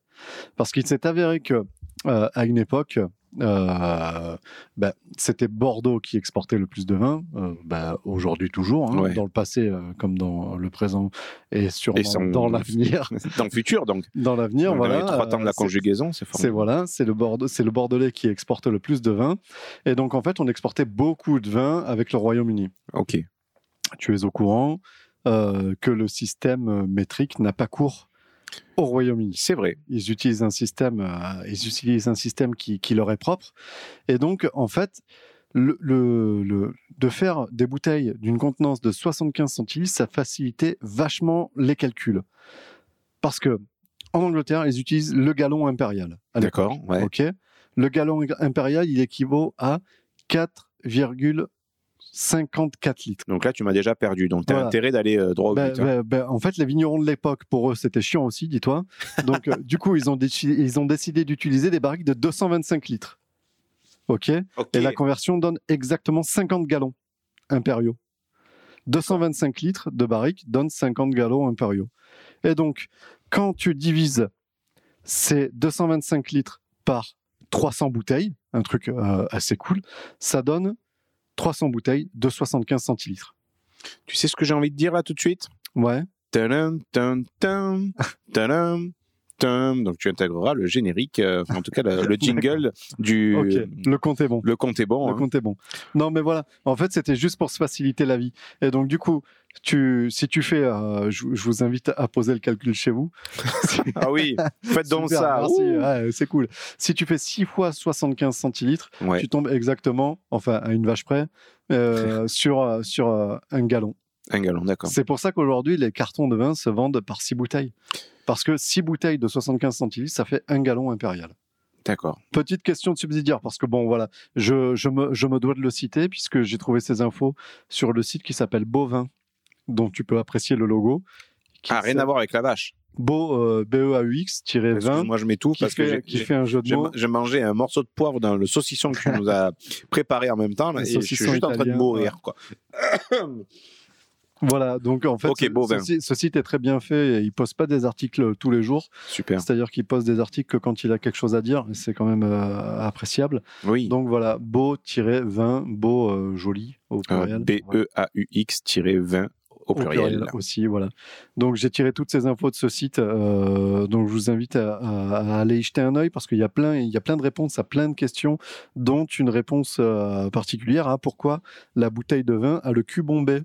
Parce qu'il s'est avéré que euh, à une époque, euh, ben, c'était Bordeaux qui exportait le plus de vin. euh, ben, Aujourd'hui toujours, hein, Ouais. dans le passé euh, comme dans le présent et sûrement Et dans l'avenir. Dans le futur, donc. Dans l'avenir, voilà. Dans les trois temps de la conjugaison, c'est c'est voilà, c'est le Bordeaux, c'est le Bordelais qui exporte le plus de vin. Et donc en fait, on exportait beaucoup de vin avec le Royaume-Uni. Ok. Tu es au courant que le système métrique n'a pas cours au Royaume-Uni. C'est vrai. Ils utilisent un système, euh, ils utilisent un système qui, qui leur est propre. Et donc, en fait, le, le- le- de faire des bouteilles d'une contenance de 75 centilitres, ça facilitait vachement les calculs. Parce que en Angleterre, ils utilisent le gallon impérial. D'accord. Ouais. Ok? Le gallon impérial, il équivaut à 4,54 litres. Donc là, tu m'as déjà perdu. Donc tu as Voilà. intérêt d'aller euh, droit au Ben, but. hein. ben, ben, en fait, les vignerons de l'époque, pour eux, c'était chiant aussi, dis-toi. Donc, euh, du coup, ils ont, ils ont décidé d'utiliser des barriques de 225 litres. OK? Ok. Et la conversion donne exactement 50 gallons impériaux. 225 litres de barrique donne 50 gallons impériaux. Et donc, quand tu divises ces 225 litres par 300 bouteilles, un truc euh, assez cool, ça donne 300 bouteilles de 75 centilitres. Tu sais ce que j'ai envie de dire là tout de suite? Ouais. Tadam, tam, tadam, Donc tu intégreras le générique, euh, en tout cas le, le jingle du. Le compte est bon. Le compte est bon. Le hein. compte est bon. Non, mais voilà. En fait, c'était juste pour se faciliter la vie. Et donc, du coup, tu, si tu fais, euh, je, je vous invite à poser le calcul chez vous. Ah oui, faites donc Super, ça. Ouais, c'est cool. Si tu fais 6 fois 75 centilitres, Ouais. tu tombes exactement, enfin, à une vache près, euh, sur, sur euh, un gallon. Un gallon, d'accord. C'est pour ça qu'aujourd'hui, les cartons de vin se vendent par 6 bouteilles. Parce que 6 bouteilles de 75 centilitres, ça fait un gallon impérial. D'accord. Petite question de subsidiaire, parce que bon, voilà, je, je, me, je me dois de le citer, puisque j'ai trouvé ces infos sur le site qui s'appelle Bovin, dont tu peux apprécier le logo. qui Ah, rien à voir avec la vache. Beau, euh, BEAUX-20, Moi, je mets tout parce que fait, qui fait un jeu de mots. j'ai mangé un morceau de poivre dans le saucisson que tu nous as préparé en même temps là, et je suis juste en train de mourir. Quoi. Voilà, donc en fait, Ok, ce, Bovin. ce site- ce site est très bien fait et il poste pas des articles tous les jours. Super. C'est-à-dire qu'il poste des articles que quand il a quelque chose à dire, c'est quand même euh, appréciable. Oui. Donc voilà, beau-20, beau, euh, joli au Euh, pluriel. B-E-A-U-X-20 au pluriel. aussi, voilà. Donc j'ai tiré toutes ces infos de ce site, euh, donc je vous invite à, à- à aller y jeter un œil parce qu'il y a plein, il y a plein de réponses à plein de questions, dont une réponse euh, particulière à pourquoi la bouteille de vin a le cul bombé?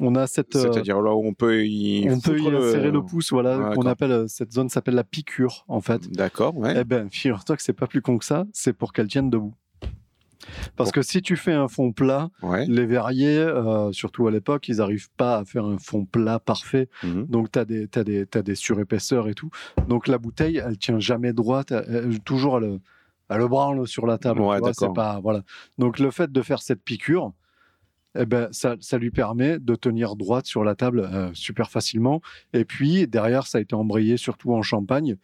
On a cette, euh, C'est-à-dire là où on peut y on peut y le- insérer le pouce, voilà, qu'on d'accord. appelle euh, cette zone s'appelle la piqûre en fait. D'accord, ouais. Eh ben, figure-toi que c'est pas plus con que ça, c'est pour qu'elle tienne debout. Parce Bon. que si tu fais un fond plat, Ouais. les verriers, euh, surtout à l'époque, ils n'arrivent pas à faire un fond plat parfait. Mhm. Donc, tu as des, t'as des, surépaisseurs et tout. Donc, la bouteille, elle tient jamais droite. elle- toujours, elle, elle branle sur la table. Ouais, tu vois, pas, voilà. Donc, le fait de faire cette piqûre, eh ben, ça, ça lui permet de tenir droite sur la table euh, super facilement. Et puis, derrière, ça a été embrayé surtout en champagne.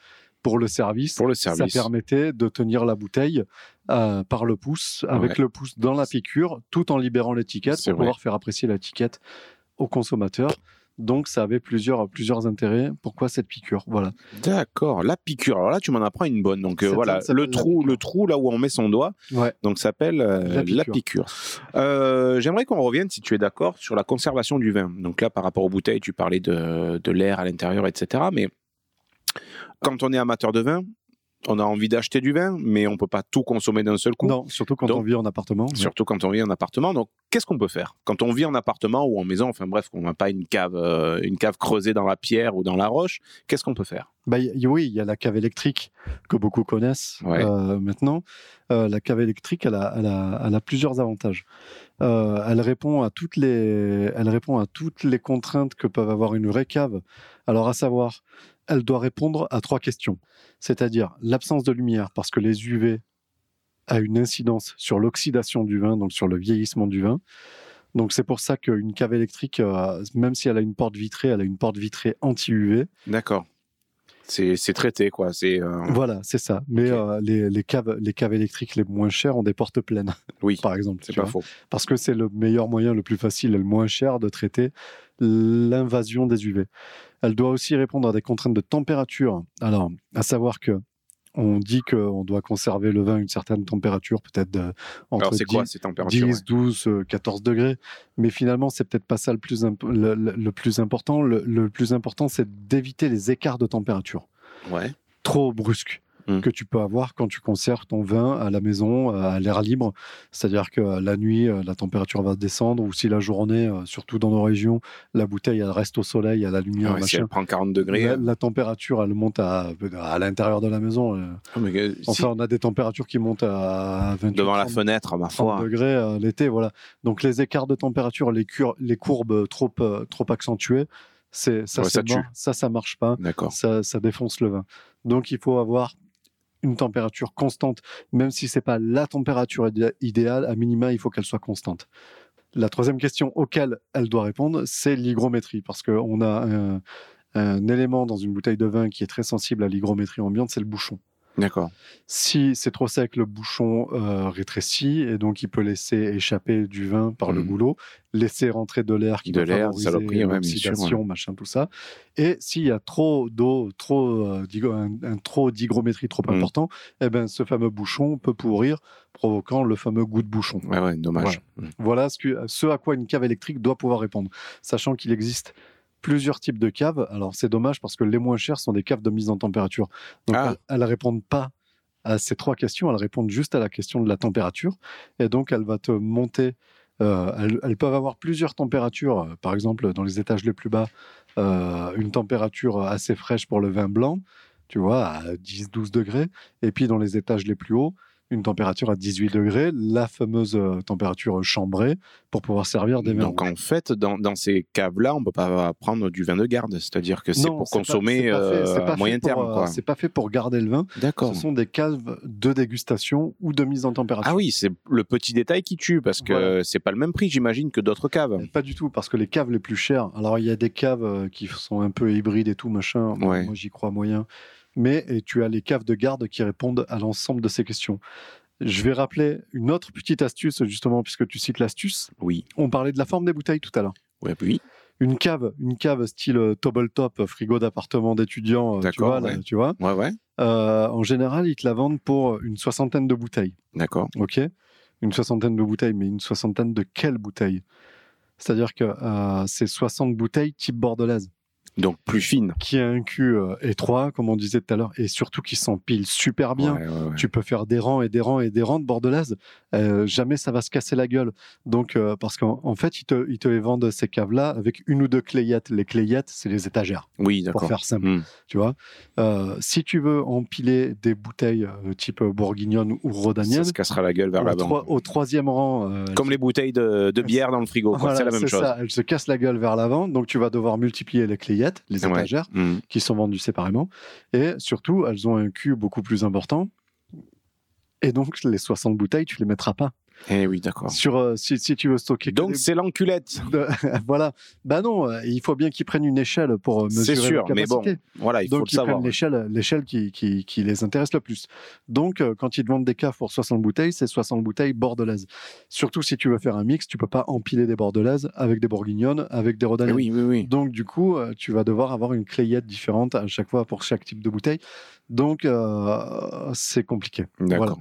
Pour le service, Pour le ça service. permettait de tenir la bouteille euh, par le pouce, avec Ouais. le pouce dans la piqûre, tout en libérant l'étiquette pour vrai. pouvoir faire apprécier l'étiquette au consommateur. Donc, ça avait plusieurs, plusieurs intérêts. Pourquoi cette piqûre? Voilà. D'accord, la piqûre. Alors là, tu m'en apprends une bonne. Donc euh, voilà, le trou, le trou là où on met son doigt, Ouais. donc s'appelle euh, La piqûre. Euh, J'aimerais qu'on revienne, si tu es d'accord, sur la conservation du vin. Donc là, par rapport aux bouteilles, tu parlais de, de l'air à l'intérieur, etc. Mais quand on est amateur de vin, on a envie d'acheter du vin, mais on peut pas tout consommer d'un seul coup. Non, surtout quand Donc, on vit en appartement. Surtout quand on vit en appartement. Donc, qu'est-ce qu'on peut faire? Quand on vit en appartement ou en maison, enfin bref, qu'on n'a pas une cave, euh, une cave creusée dans la pierre ou dans la roche, qu'est-ce qu'on peut faire? Bah, y- oui, il y a la cave électrique que beaucoup connaissent Ouais. euh, maintenant. Euh, la cave électrique, elle a, elle a- elle a plusieurs avantages. Euh, elle, répond à toutes les, elle répond à toutes les contraintes que peuvent avoir une vraie cave. Alors, à savoir, elle doit répondre à trois questions. C'est-à-dire l'absence de lumière, parce que les UV a une incidence sur l'oxydation du vin, donc sur le vieillissement du vin. Donc c'est pour ça qu'une cave électrique, euh, même si elle a une porte vitrée, elle a une porte vitrée anti-UV. D'accord. C'est traité, quoi. C'est euh, Voilà, c'est ça. Mais euh, les, les caves, les caves électriques les moins chères ont des portes pleines, oui, par exemple. c'est pas vois. faux. Parce que c'est le meilleur moyen, le plus facile et le moins cher de traiter l'invasion des UV. Elle doit aussi répondre à des contraintes de température. Alors, à savoir que on dit qu'on doit conserver le vin à une certaine température, peut-être entre Alors, c'est 10, quoi ces températures 10, 12, euh, 14 degrés. Mais finalement, c'est peut-être pas ça le plus, le, plus important. Le, le plus important, c'est d'éviter les écarts de température. Ouais. trop brusques Mm. que tu peux avoir quand tu conserves ton vin à la maison, à l'air libre. C'est-à-dire que euh, la nuit, euh, la température va descendre, ou si la journée, euh, surtout dans nos régions, la bouteille, elle reste au soleil, à la lumière, Ah ouais, si elle prend 40 degrés. La, la température, elle monte à, à l'intérieur de la maison. mais, si, Enfin, on a des températures qui montent à 28 devant la 30, fenêtre, ma 30 foi. degrés l'été, voilà. Donc les écarts de température, les, courbes trop, trop accentuées, ça, Ouais, ça ça, ça marche pas. Ça, ça défonce le vin. Donc il faut avoir une température constante, même si c'est pas la température idé- idéale, à minima, il faut qu'elle soit constante. La troisième question auquel elle doit répondre, c'est l'hygrométrie, parce qu'on a un, un élément dans une bouteille de vin qui est très sensible à l'hygrométrie ambiante, c'est le bouchon. D'accord. Si c'est trop sec, le bouchon euh, rétrécit et donc il peut laisser échapper du vin par le Mhm. goulot, laisser rentrer de l'air qui De va l'air, saloperie, ouais, l'oxydation, machin, tout ça. Et s'il y a trop d'eau, trop euh, un, un trop d'hygrométrie trop Mhm. important, eh ben ce fameux bouchon peut pourrir, provoquant le fameux goût de bouchon. Ouais, ouais, dommage. Mm. Voilà ce, que, ce à quoi une cave électrique doit pouvoir répondre, sachant qu'il existe plusieurs types de caves. Alors c'est dommage parce que les moins chères sont des caves de mise en température. Donc Ah. elles, elles répondent pas à ces trois questions, elles répondent juste à la question de la température. Et donc elle va te monter. euh, elles, elles peuvent avoir plusieurs températures. Euh, Par exemple, dans les étages les plus bas, euh, une température assez fraîche pour le vin blanc, tu vois, à 10-12 degrés. Et puis dans les étages les plus hauts, une température à 18 degrés, la fameuse euh, température chambrée pour pouvoir servir des vins. Donc en fait, dans, dans ces caves-là, on peut pas prendre du vin de garde. C'est-à-dire que c'est pour pas- consommer pas fait- euh, pas à moyen pour, terme. euh. C'est pas fait pour garder le vin. D'accord. Ce sont des caves de dégustation ou de mise en température. Ah oui, c'est le petit détail qui tue parce que Voilà. c'est pas le même prix, j'imagine, que d'autres caves. Pas du tout, parce que les caves les plus chères, alors il y a des caves qui sont un peu hybrides et tout, machin, Ouais. moi j'y crois moyen, mais tu as les caves de garde qui répondent à l'ensemble de ces questions. Je vais rappeler une autre petite astuce, justement, puisque tu cites l'astuce. Oui. On parlait de la forme des bouteilles tout à l'heure. Ouais, oui. Une cave, une cave style euh, tabletop, frigo d'appartement d'étudiants, euh, tu vois, là, tu vois. Ouais, ouais. Euh, en général, ils te la vendent pour une soixantaine de bouteilles. D'accord. Ok Une soixantaine de bouteilles, mais une soixantaine de quelles bouteilles? C'est-à-dire que euh, c'est 60 bouteilles type bordelaise, Donc plus fine. qui a un cul euh, étroit, comme on disait tout à l'heure, et surtout qui s'empile super bien. Ouais, ouais, ouais. Tu peux faire des rangs et des rangs et des rangs de bordelaise. Euh, jamais ça va se casser la gueule. Donc, euh, parce qu'en en fait, ils te, ils te les vendent ces caves-là avec une ou deux clayettes. Les clayettes, c'est les étagères, Oui, pour d'accord. faire simple. Hmm. Tu vois Si tu veux empiler des bouteilles type bourguignonne ou Ça rhodanienne, se cassera la gueule vers l'avant. troi- au troisième rang, Comme les bouteilles de, de bière dans le frigo, voilà, c'est la même chose. ça, elle se casse la gueule vers l'avant, donc tu vas devoir multiplier les clayettes, les Ouais. étagères, Hmm. qui sont vendues séparément, et surtout, elles ont un cul beaucoup plus important, et donc les 60 bouteilles, tu les mettras pas. Eh oui, d'accord. Sur, euh, si, si tu veux stocker. Donc c'est l'enculette. de- voilà. Bah non, euh, il faut bien qu'ils prennent une échelle pour euh, C'est mesurer sûr, la mais bon, voilà, il faut Donc le ils savoir. prennent l'échelle, l'échelle qui, qui, qui les intéresse le plus. Donc euh, quand ils te vendent des caves pour 60 bouteilles, c'est 60 bouteilles bordelaises. Surtout si tu veux faire un mix, tu peux pas empiler des bordelaises avec des bourguignonnes, avec des rhodaniennes. Oui, oui, oui. Donc du coup, tu vas devoir avoir une clayette différente à chaque fois pour chaque type de bouteille. Donc c'est compliqué. D'accord. Voilà.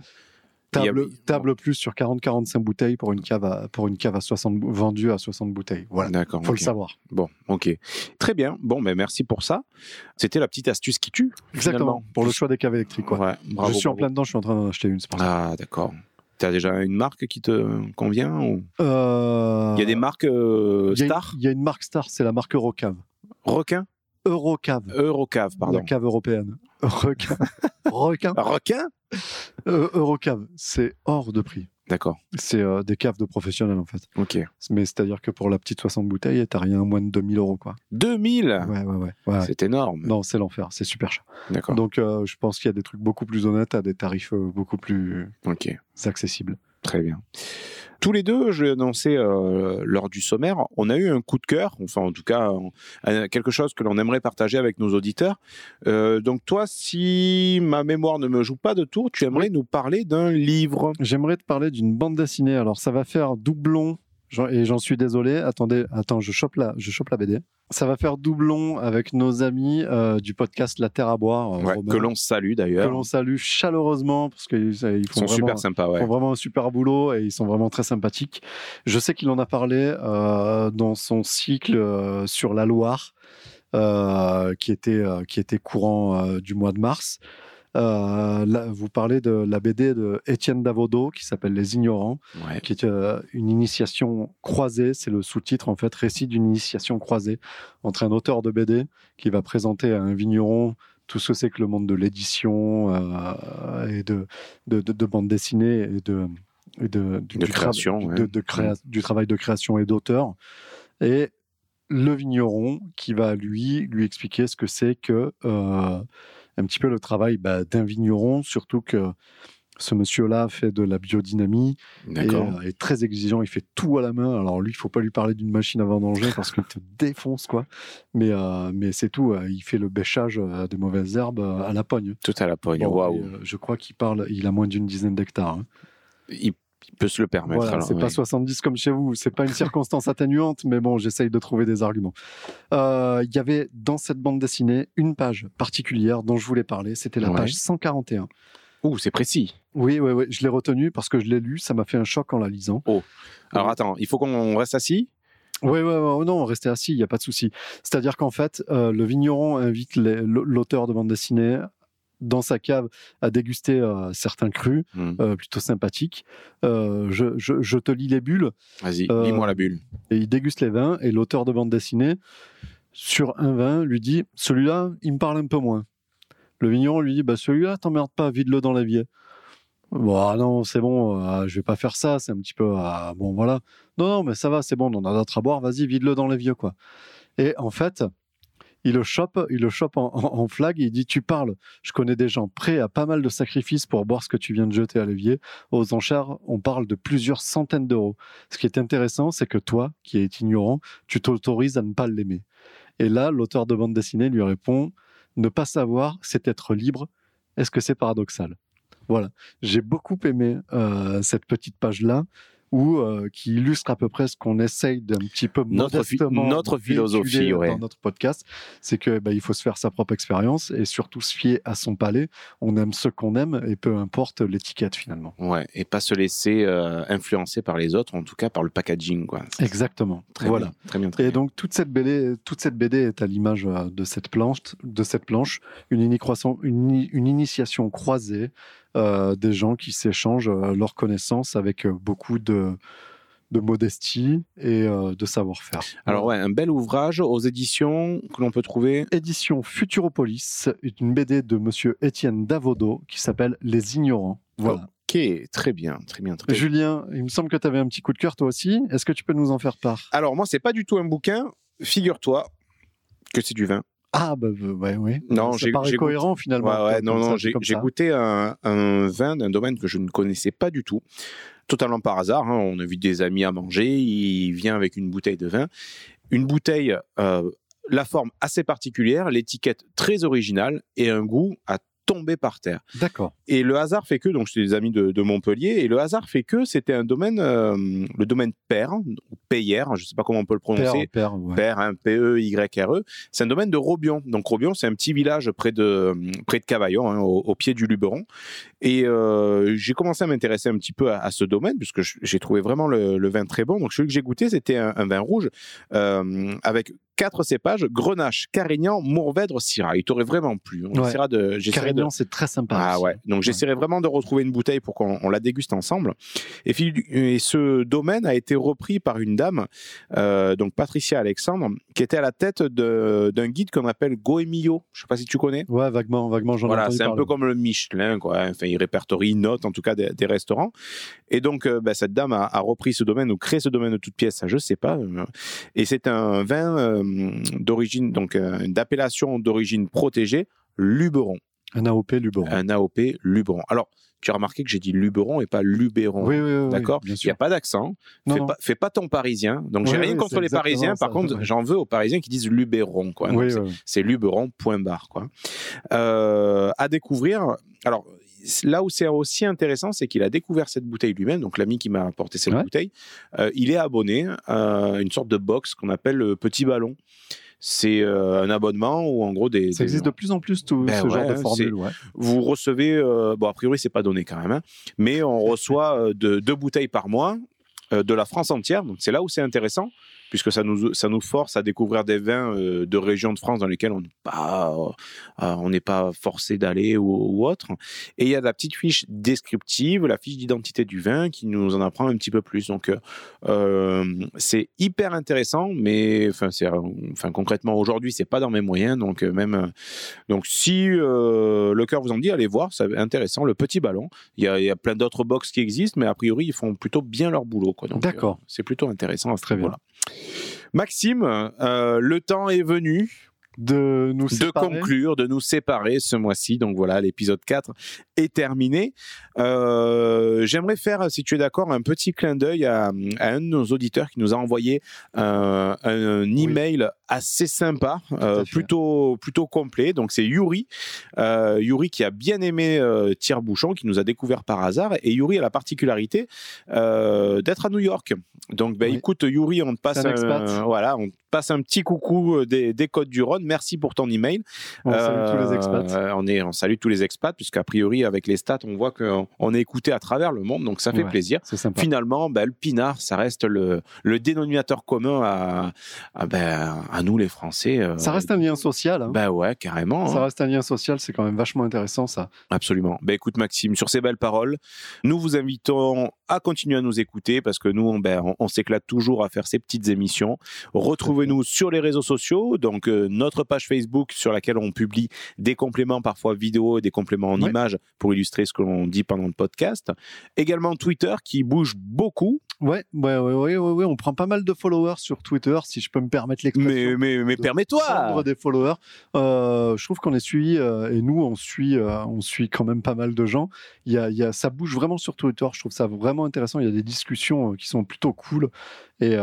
Table, a- plus sur 40-45 bouteilles pour une cave à, pour une cave à 60 bou- vendue à 60 bouteilles. Voilà. D'accord. Faut le savoir. Bon, ok. Très bien. Bon, ben merci pour ça. C'était la petite astuce qui tue. Exactement. finalement. Pour le choix des caves électriques. Quoi. Ouais, bravo, je suis en plein dedans, je suis en train d'en acheter une. Pour ça. Ah, d'accord. T'as déjà une marque qui te convient ou... Euh, Il y a des marques euh, il y a une- Star? Il y a une marque star, c'est la marque Eurocave. Requin? Eurocave. Eurocave, pardon. La cave européenne. Requin. Requin. Requin? Euh, Eurocave. C'est hors de prix. D'accord. C'est euh, des caves de professionnels en fait. Ok. Mais c'est-à-dire que pour la petite 60 bouteilles, t'as rien à moins de 2000 euros quoi. 2000 Ouais, ouais, ouais. ouais. C'est énorme. Non, c'est l'enfer, c'est super cher. D'accord. Donc euh, je pense qu'il y a des trucs beaucoup plus honnêtes à des tarifs euh, beaucoup plus Ok. accessibles. Très bien. Tous les deux, je l'ai annoncé euh, lors du sommaire, on a eu un coup de cœur, enfin en tout cas euh, quelque chose que l'on aimerait partager avec nos auditeurs. Euh, donc toi, si ma mémoire ne me joue pas de tour, tu aimerais nous parler d'un livre? J'aimerais te parler d'une bande dessinée. Alors ça va faire doublon et j'en suis désolé. Attendez, attends, je chope la, je chope la BD. Ça va faire doublon avec nos amis euh, du podcast La Terre à boire, euh, Ouais, que l'on salue que d'ailleurs. l'on salue chaleureusement parce qu'ils ils sont vraiment, super sympas, ouais. font vraiment un super boulot et ils sont vraiment très sympathiques. Je sais qu'il en a parlé euh, dans son cycle sur la Loire, qui était qui était courant du mois de mars. Euh, là, vous parlez de la BD de Étienne Davodo qui s'appelle Les Ignorants, Ouais. qui est euh, une initiation croisée. C'est le sous-titre en fait, récit d'une initiation croisée entre un auteur de BD qui va présenter à un vigneron tout ce que c'est que le monde de l'édition euh, et de, de, de, de bande dessinée et de, et de, du, De du création, tra- ouais. de- de créa- du travail de création et d'auteur. Et le vigneron qui va lui lui expliquer ce que c'est que euh, un petit peu le travail bah, d'un vigneron, surtout que ce monsieur-là fait de la biodynamie et euh, est très exigeant. Il fait tout à la main. Alors lui, il faut pas lui parler d'une machine à vendanger parce qu'il te défonce quoi. Mais euh, mais c'est tout. euh, Il fait le bêchage des mauvaises herbes à la pogne. Tout à la pogne. Bon, Waouh. je crois qu'il parle. Il a moins d'une dizaine d'hectares. hein. Il, il peut se le permettre. Voilà, c'est pas ouais. 70 comme chez vous, c'est pas une circonstance atténuante, mais bon, j'essaye de trouver des arguments. Euh, Il y avait dans cette bande dessinée une page particulière dont je voulais parler, c'était la Ouais. page 141. Ouh, c'est précis. Oui, oui, oui, je l'ai retenu parce que je l'ai lu, ça m'a fait un choc en la lisant. Alors attends, il faut qu'on reste assis? Oui, oui, oui, non, restez assis, il n'y a pas de souci. C'est-à-dire qu'en fait, euh, le vigneron invite l'auteur de bande dessinée dans sa cave à déguster euh, certains crus Hmm. euh, plutôt sympathiques. Euh, je, je- je te lis les bulles. Vas-y, lis-moi la bulle. et il déguste les vins et l'auteur de bande dessinée sur un vin lui dit celui-là il me parle un peu moins le vigneron lui dit bah celui-là t'emmerde pas vide-le dans l'évier bon ah non c'est bon euh, je vais pas faire ça c'est un petit peu ah, bon voilà non non mais ça va c'est bon on en a d'autres à boire vas-y vide-le dans l'évier quoi et en fait il le chope, il le chope en, flag et il dit Tu parles, je connais des gens prêts à pas mal de sacrifices pour boire ce que tu viens de jeter à l'évier. Aux enchères, on parle de plusieurs centaines d'euros. Ce qui est intéressant, c'est que toi, qui es ignorant, tu t'autorises à ne pas l'aimer. Et là, l'auteur de bande dessinée lui répond Ne pas savoir, c'est être libre. Est-ce que c'est paradoxal? Voilà. J'ai beaucoup aimé euh, cette petite page-là. Où, euh, qui illustre à peu près ce qu'on essaye d'un petit peu Notre notre philosophie, ouais. dans notre podcast, c'est que bah, il faut se faire sa propre expérience et surtout se fier à son palais. On aime ce qu'on aime et peu importe l'étiquette finalement. Ouais, et pas se laisser euh, influencer par les autres, en tout cas par le packaging, quoi. Exactement. Très voilà. bien, très bien, très Et bien. donc toute cette BD, toute cette BD est à l'image euh, de cette planche, de cette planche, une, une, une initiation croisée des gens qui s'échangent euh, leurs connaissances avec euh, beaucoup de, de modestie et euh, de savoir-faire. Alors ouais, un bel ouvrage aux éditions que l'on peut trouver. Édition Futuropolis, une BD de Monsieur Étienne Davodo qui s'appelle Les Ignorants. Voilà. Ok, très bien, très bien, très bien. Julien, il me semble que tu avais un petit coup de cœur toi aussi. Est-ce que tu peux nous en faire part? Alors moi, c'est pas du tout un bouquin. Figure-toi que c'est du vin. Ah bah bah, ouais, oui. Non, ça paraît cohérent goûté- finalement. Ouais, ouais, comme non, j'ai goûté un, un vin d'un domaine que je ne connaissais pas du tout. totalement par hasard. hein. On invite des amis à manger, il vient avec une bouteille de vin. Une bouteille, euh, la forme assez particulière, l'étiquette très originale et un goût à tomber par terre. D'accord. Et le hasard fait que, donc j'étais des amis de, de Montpellier, et le hasard fait que c'était un domaine, euh, le domaine Père, ou Payère, je ne sais pas comment on peut le prononcer. père, ouais. Père, hein, P-E-Y-R-E. C'est un domaine de Robion. Donc Robion, c'est un petit village près de, près de Cavaillon, hein, au, au pied du Luberon. Et euh, j'ai commencé à m'intéresser un petit peu à, à ce domaine, puisque j'ai trouvé vraiment le, le vin très bon. Donc celui que j'ai goûté, c'était un, un vin rouge euh, avec quatre cépages, Grenache, Carignan, Mourvèdre, Syrah. Il t'aurait vraiment plu. On Ouais. essaiera de, Carignan, c'est très sympa. ah aussi. ouais. Donc j'essaierai vraiment de retrouver une bouteille pour qu'on on la déguste ensemble. Et, ce domaine a été repris par une dame, euh, donc Patricia Alexandre, qui était à la tête d'un guide qu'on appelle Goemio. Je sais pas si tu connais. Ouais, vaguement, vaguement, j'en Voilà, c'est un peu comme le Michelin, quoi. Enfin, il répertorie, il note en tout cas des, des restaurants. Et donc, euh, bah, cette dame a, a repris ce domaine ou créé ce domaine de toute pièce, ça, je sais pas. Et c'est un vin euh, d'origine, donc euh, d'appellation d'origine protégée, Luberon. Un AOP Luberon. Un AOP Luberon. Alors, tu as remarqué que j'ai dit Luberon et pas Luberon. Oui, oui, oui, D'accord? Il n'y a pas d'accent. Fais fais pas ton parisien. Donc, j'ai Oui, rien oui, contre les parisiens. Par contre, j'en veux aux parisiens qui disent Luberon. Quoi. C'est Luberon, point barre. Quoi. Euh, à découvrir. Alors, là où c'est aussi intéressant, c'est qu'il a découvert cette bouteille lui-même. Donc, l'ami qui m'a apporté cette Ouais. bouteille, euh, il est abonné à une sorte de box qu'on appelle le Petit Ballon. C'est euh, un abonnement où, en gros, des. Ça des- existe de plus en plus, tout Ben ce genre de formule. Ouais. vous recevez, euh, bon a priori c'est pas donné quand même, hein, mais on reçoit euh, de- deux bouteilles par mois euh, de la France entière. Donc c'est là où c'est intéressant, puisque ça nous, ça nous force à découvrir des vins euh, de régions de France dans lesquelles on n'est pas, euh, on n'est pas forcé d'aller ou, ou autre. Et il y a la petite fiche descriptive, la fiche d'identité du vin qui nous en apprend un petit peu plus. Donc euh, euh, c'est hyper intéressant, mais enfin, c'est, euh, enfin concrètement aujourd'hui c'est pas dans mes moyens, donc euh, même euh, donc si euh, le cœur vous en dit, allez voir, c'est intéressant. Le petit ballon, il y a, il y a plein d'autres box qui existent, mais a priori ils font plutôt bien leur boulot. Quoi. Donc, D'accord. euh, c'est plutôt intéressant à ce Très bien. Maxime, euh, le temps est venu De nous de séparer. conclure, de nous séparer ce mois-ci. Donc voilà, l'épisode 4 est terminé. Euh, J'aimerais faire, si tu es d'accord, un petit clin d'œil à, à un de nos auditeurs qui nous a envoyé euh, un, email assez sympa, euh, plutôt plutôt complet. Donc c'est Yuri, euh, Yuri qui a bien aimé euh, Tire-Bouchon, qui nous a découvert par hasard. Et Yuri a la particularité euh, d'être à New York. Donc ben, Oui. écoute Yuri, on te passe un voilà, on te passe un petit coucou des, des Côtes du Rhône. Merci pour ton email. On salue tous les expats. On, est, on salue tous les expats, puisqu'a priori, avec les stats, on voit qu'on on est écouté à travers le monde, donc ça fait Ouais, plaisir. Sympa. Finalement, ben, le pinard, ça reste le, le dénominateur commun à, à, ben, à nous, les Français. euh, Ça reste un lien social. hein. Ben ouais, carrément. Ça hein. reste un lien social, c'est quand même vachement intéressant ça. Absolument. Ben écoute Maxime, sur ces belles paroles, nous vous invitons à continuer à nous écouter parce que nous, on, ben, on, on s'éclate toujours à faire ces petites émissions. Retrouvez-nous sur les réseaux sociaux, donc euh, notre page Facebook sur laquelle on publie des compléments parfois vidéo et des compléments en Ouais. images pour illustrer ce que l'on dit pendant le podcast. Également Twitter qui bouge beaucoup, Ouais, ouais, ouais, ouais, ouais, on prend pas mal de followers sur Twitter, si je peux me permettre l'expression. mais, mais, mais permets-toi des followers. Euh, je trouve qu'on est suivi euh, et nous on suit, euh, on suit quand même pas mal de gens. Il y a, il y a, ça bouge vraiment sur Twitter. Je trouve ça vraiment intéressant. Il y a des discussions qui sont plutôt cool et,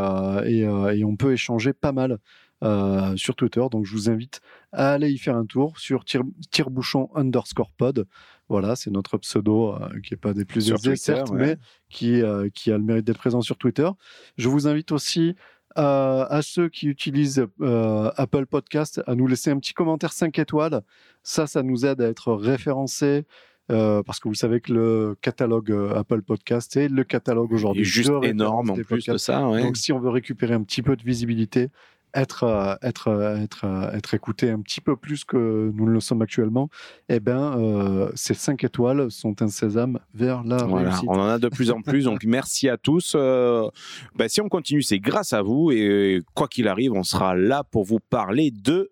et, et on peut échanger pas mal. Euh, sur Twitter, donc je vous invite à aller y faire un tour sur tire- tirebouchon underscore pod. Voilà, c'est notre pseudo euh, qui est pas des plus Twitter, certes, ouais. mais qui, euh, qui a le mérite d'être présent sur Twitter. Je vous invite aussi euh, à ceux qui utilisent euh, Apple Podcast à nous laisser un petit commentaire 5 étoiles. Ça, ça nous aide à être référencés. euh, parce que vous savez que le catalogue Apple Podcast est le catalogue aujourd'hui juste de énorme en plus de podcasts. ça. ouais. Donc, si on veut récupérer un petit peu de visibilité, être, euh, être, euh, être, euh, être écouté un petit peu plus que nous ne le sommes actuellement, eh ben, euh, ces 5 étoiles sont un sésame vers la Voilà, réussite. on en a de plus en plus, donc merci à tous. Euh, ben, si on continue, c'est grâce à vous et quoi qu'il arrive, on sera là pour vous parler de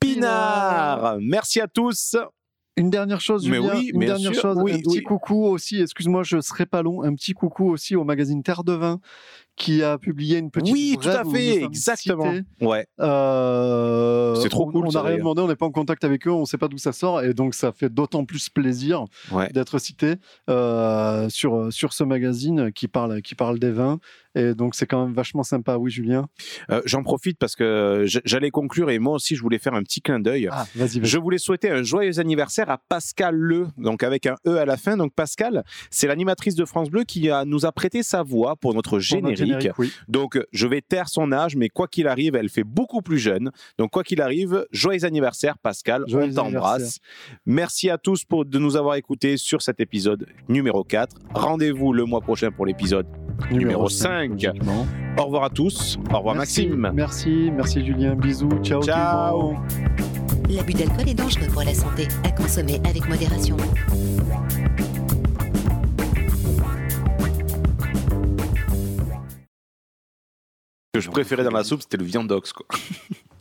Pinard. Merci à tous. Une dernière chose, Mais oui, une dernière sûr, chose, oui, un petit oui. coucou aussi, excuse-moi, je serai pas long, un petit coucou aussi au magazine Terre de Vin qui a publié une petite Oui, tout à fait, exactement. cités. Ouais. Euh, C'est trop on- cool, On n'a rien demandé, on n'est pas en contact avec eux, on ne sait pas d'où ça sort, et donc ça fait d'autant plus plaisir Ouais. d'être cité euh, sur, sur ce magazine qui parle, qui parle des vins. Et donc c'est quand même vachement sympa, oui Julien? Euh, J'en profite parce que j'allais conclure et moi aussi je voulais faire un petit clin d'œil. Ah, vas-y. Je voulais souhaiter un joyeux anniversaire à Pascal Le, donc avec un E à la fin. Donc Pascal, c'est l'animatrice de France Bleu qui a, nous a prêté sa voix pour notre générique. Générique, oui. Donc je vais taire son âge, mais quoi qu'il arrive, elle fait beaucoup plus jeune. Donc quoi qu'il arrive, joyeux anniversaire Pascal, Joyeux on t'embrasse. Merci à tous pour, de nous avoir écoutés sur cet épisode numéro 4. Rendez-vous le mois prochain pour l'épisode numéro, 5. logiquement. Au revoir à tous. Au revoir Merci, Maxime. Merci, merci Julien. Bisous. Ciao. Ciao. L'abus d'alcool est dangereux pour la santé, à consommer avec modération. Que je préférais dans la soupe, c'était le viandox, quoi.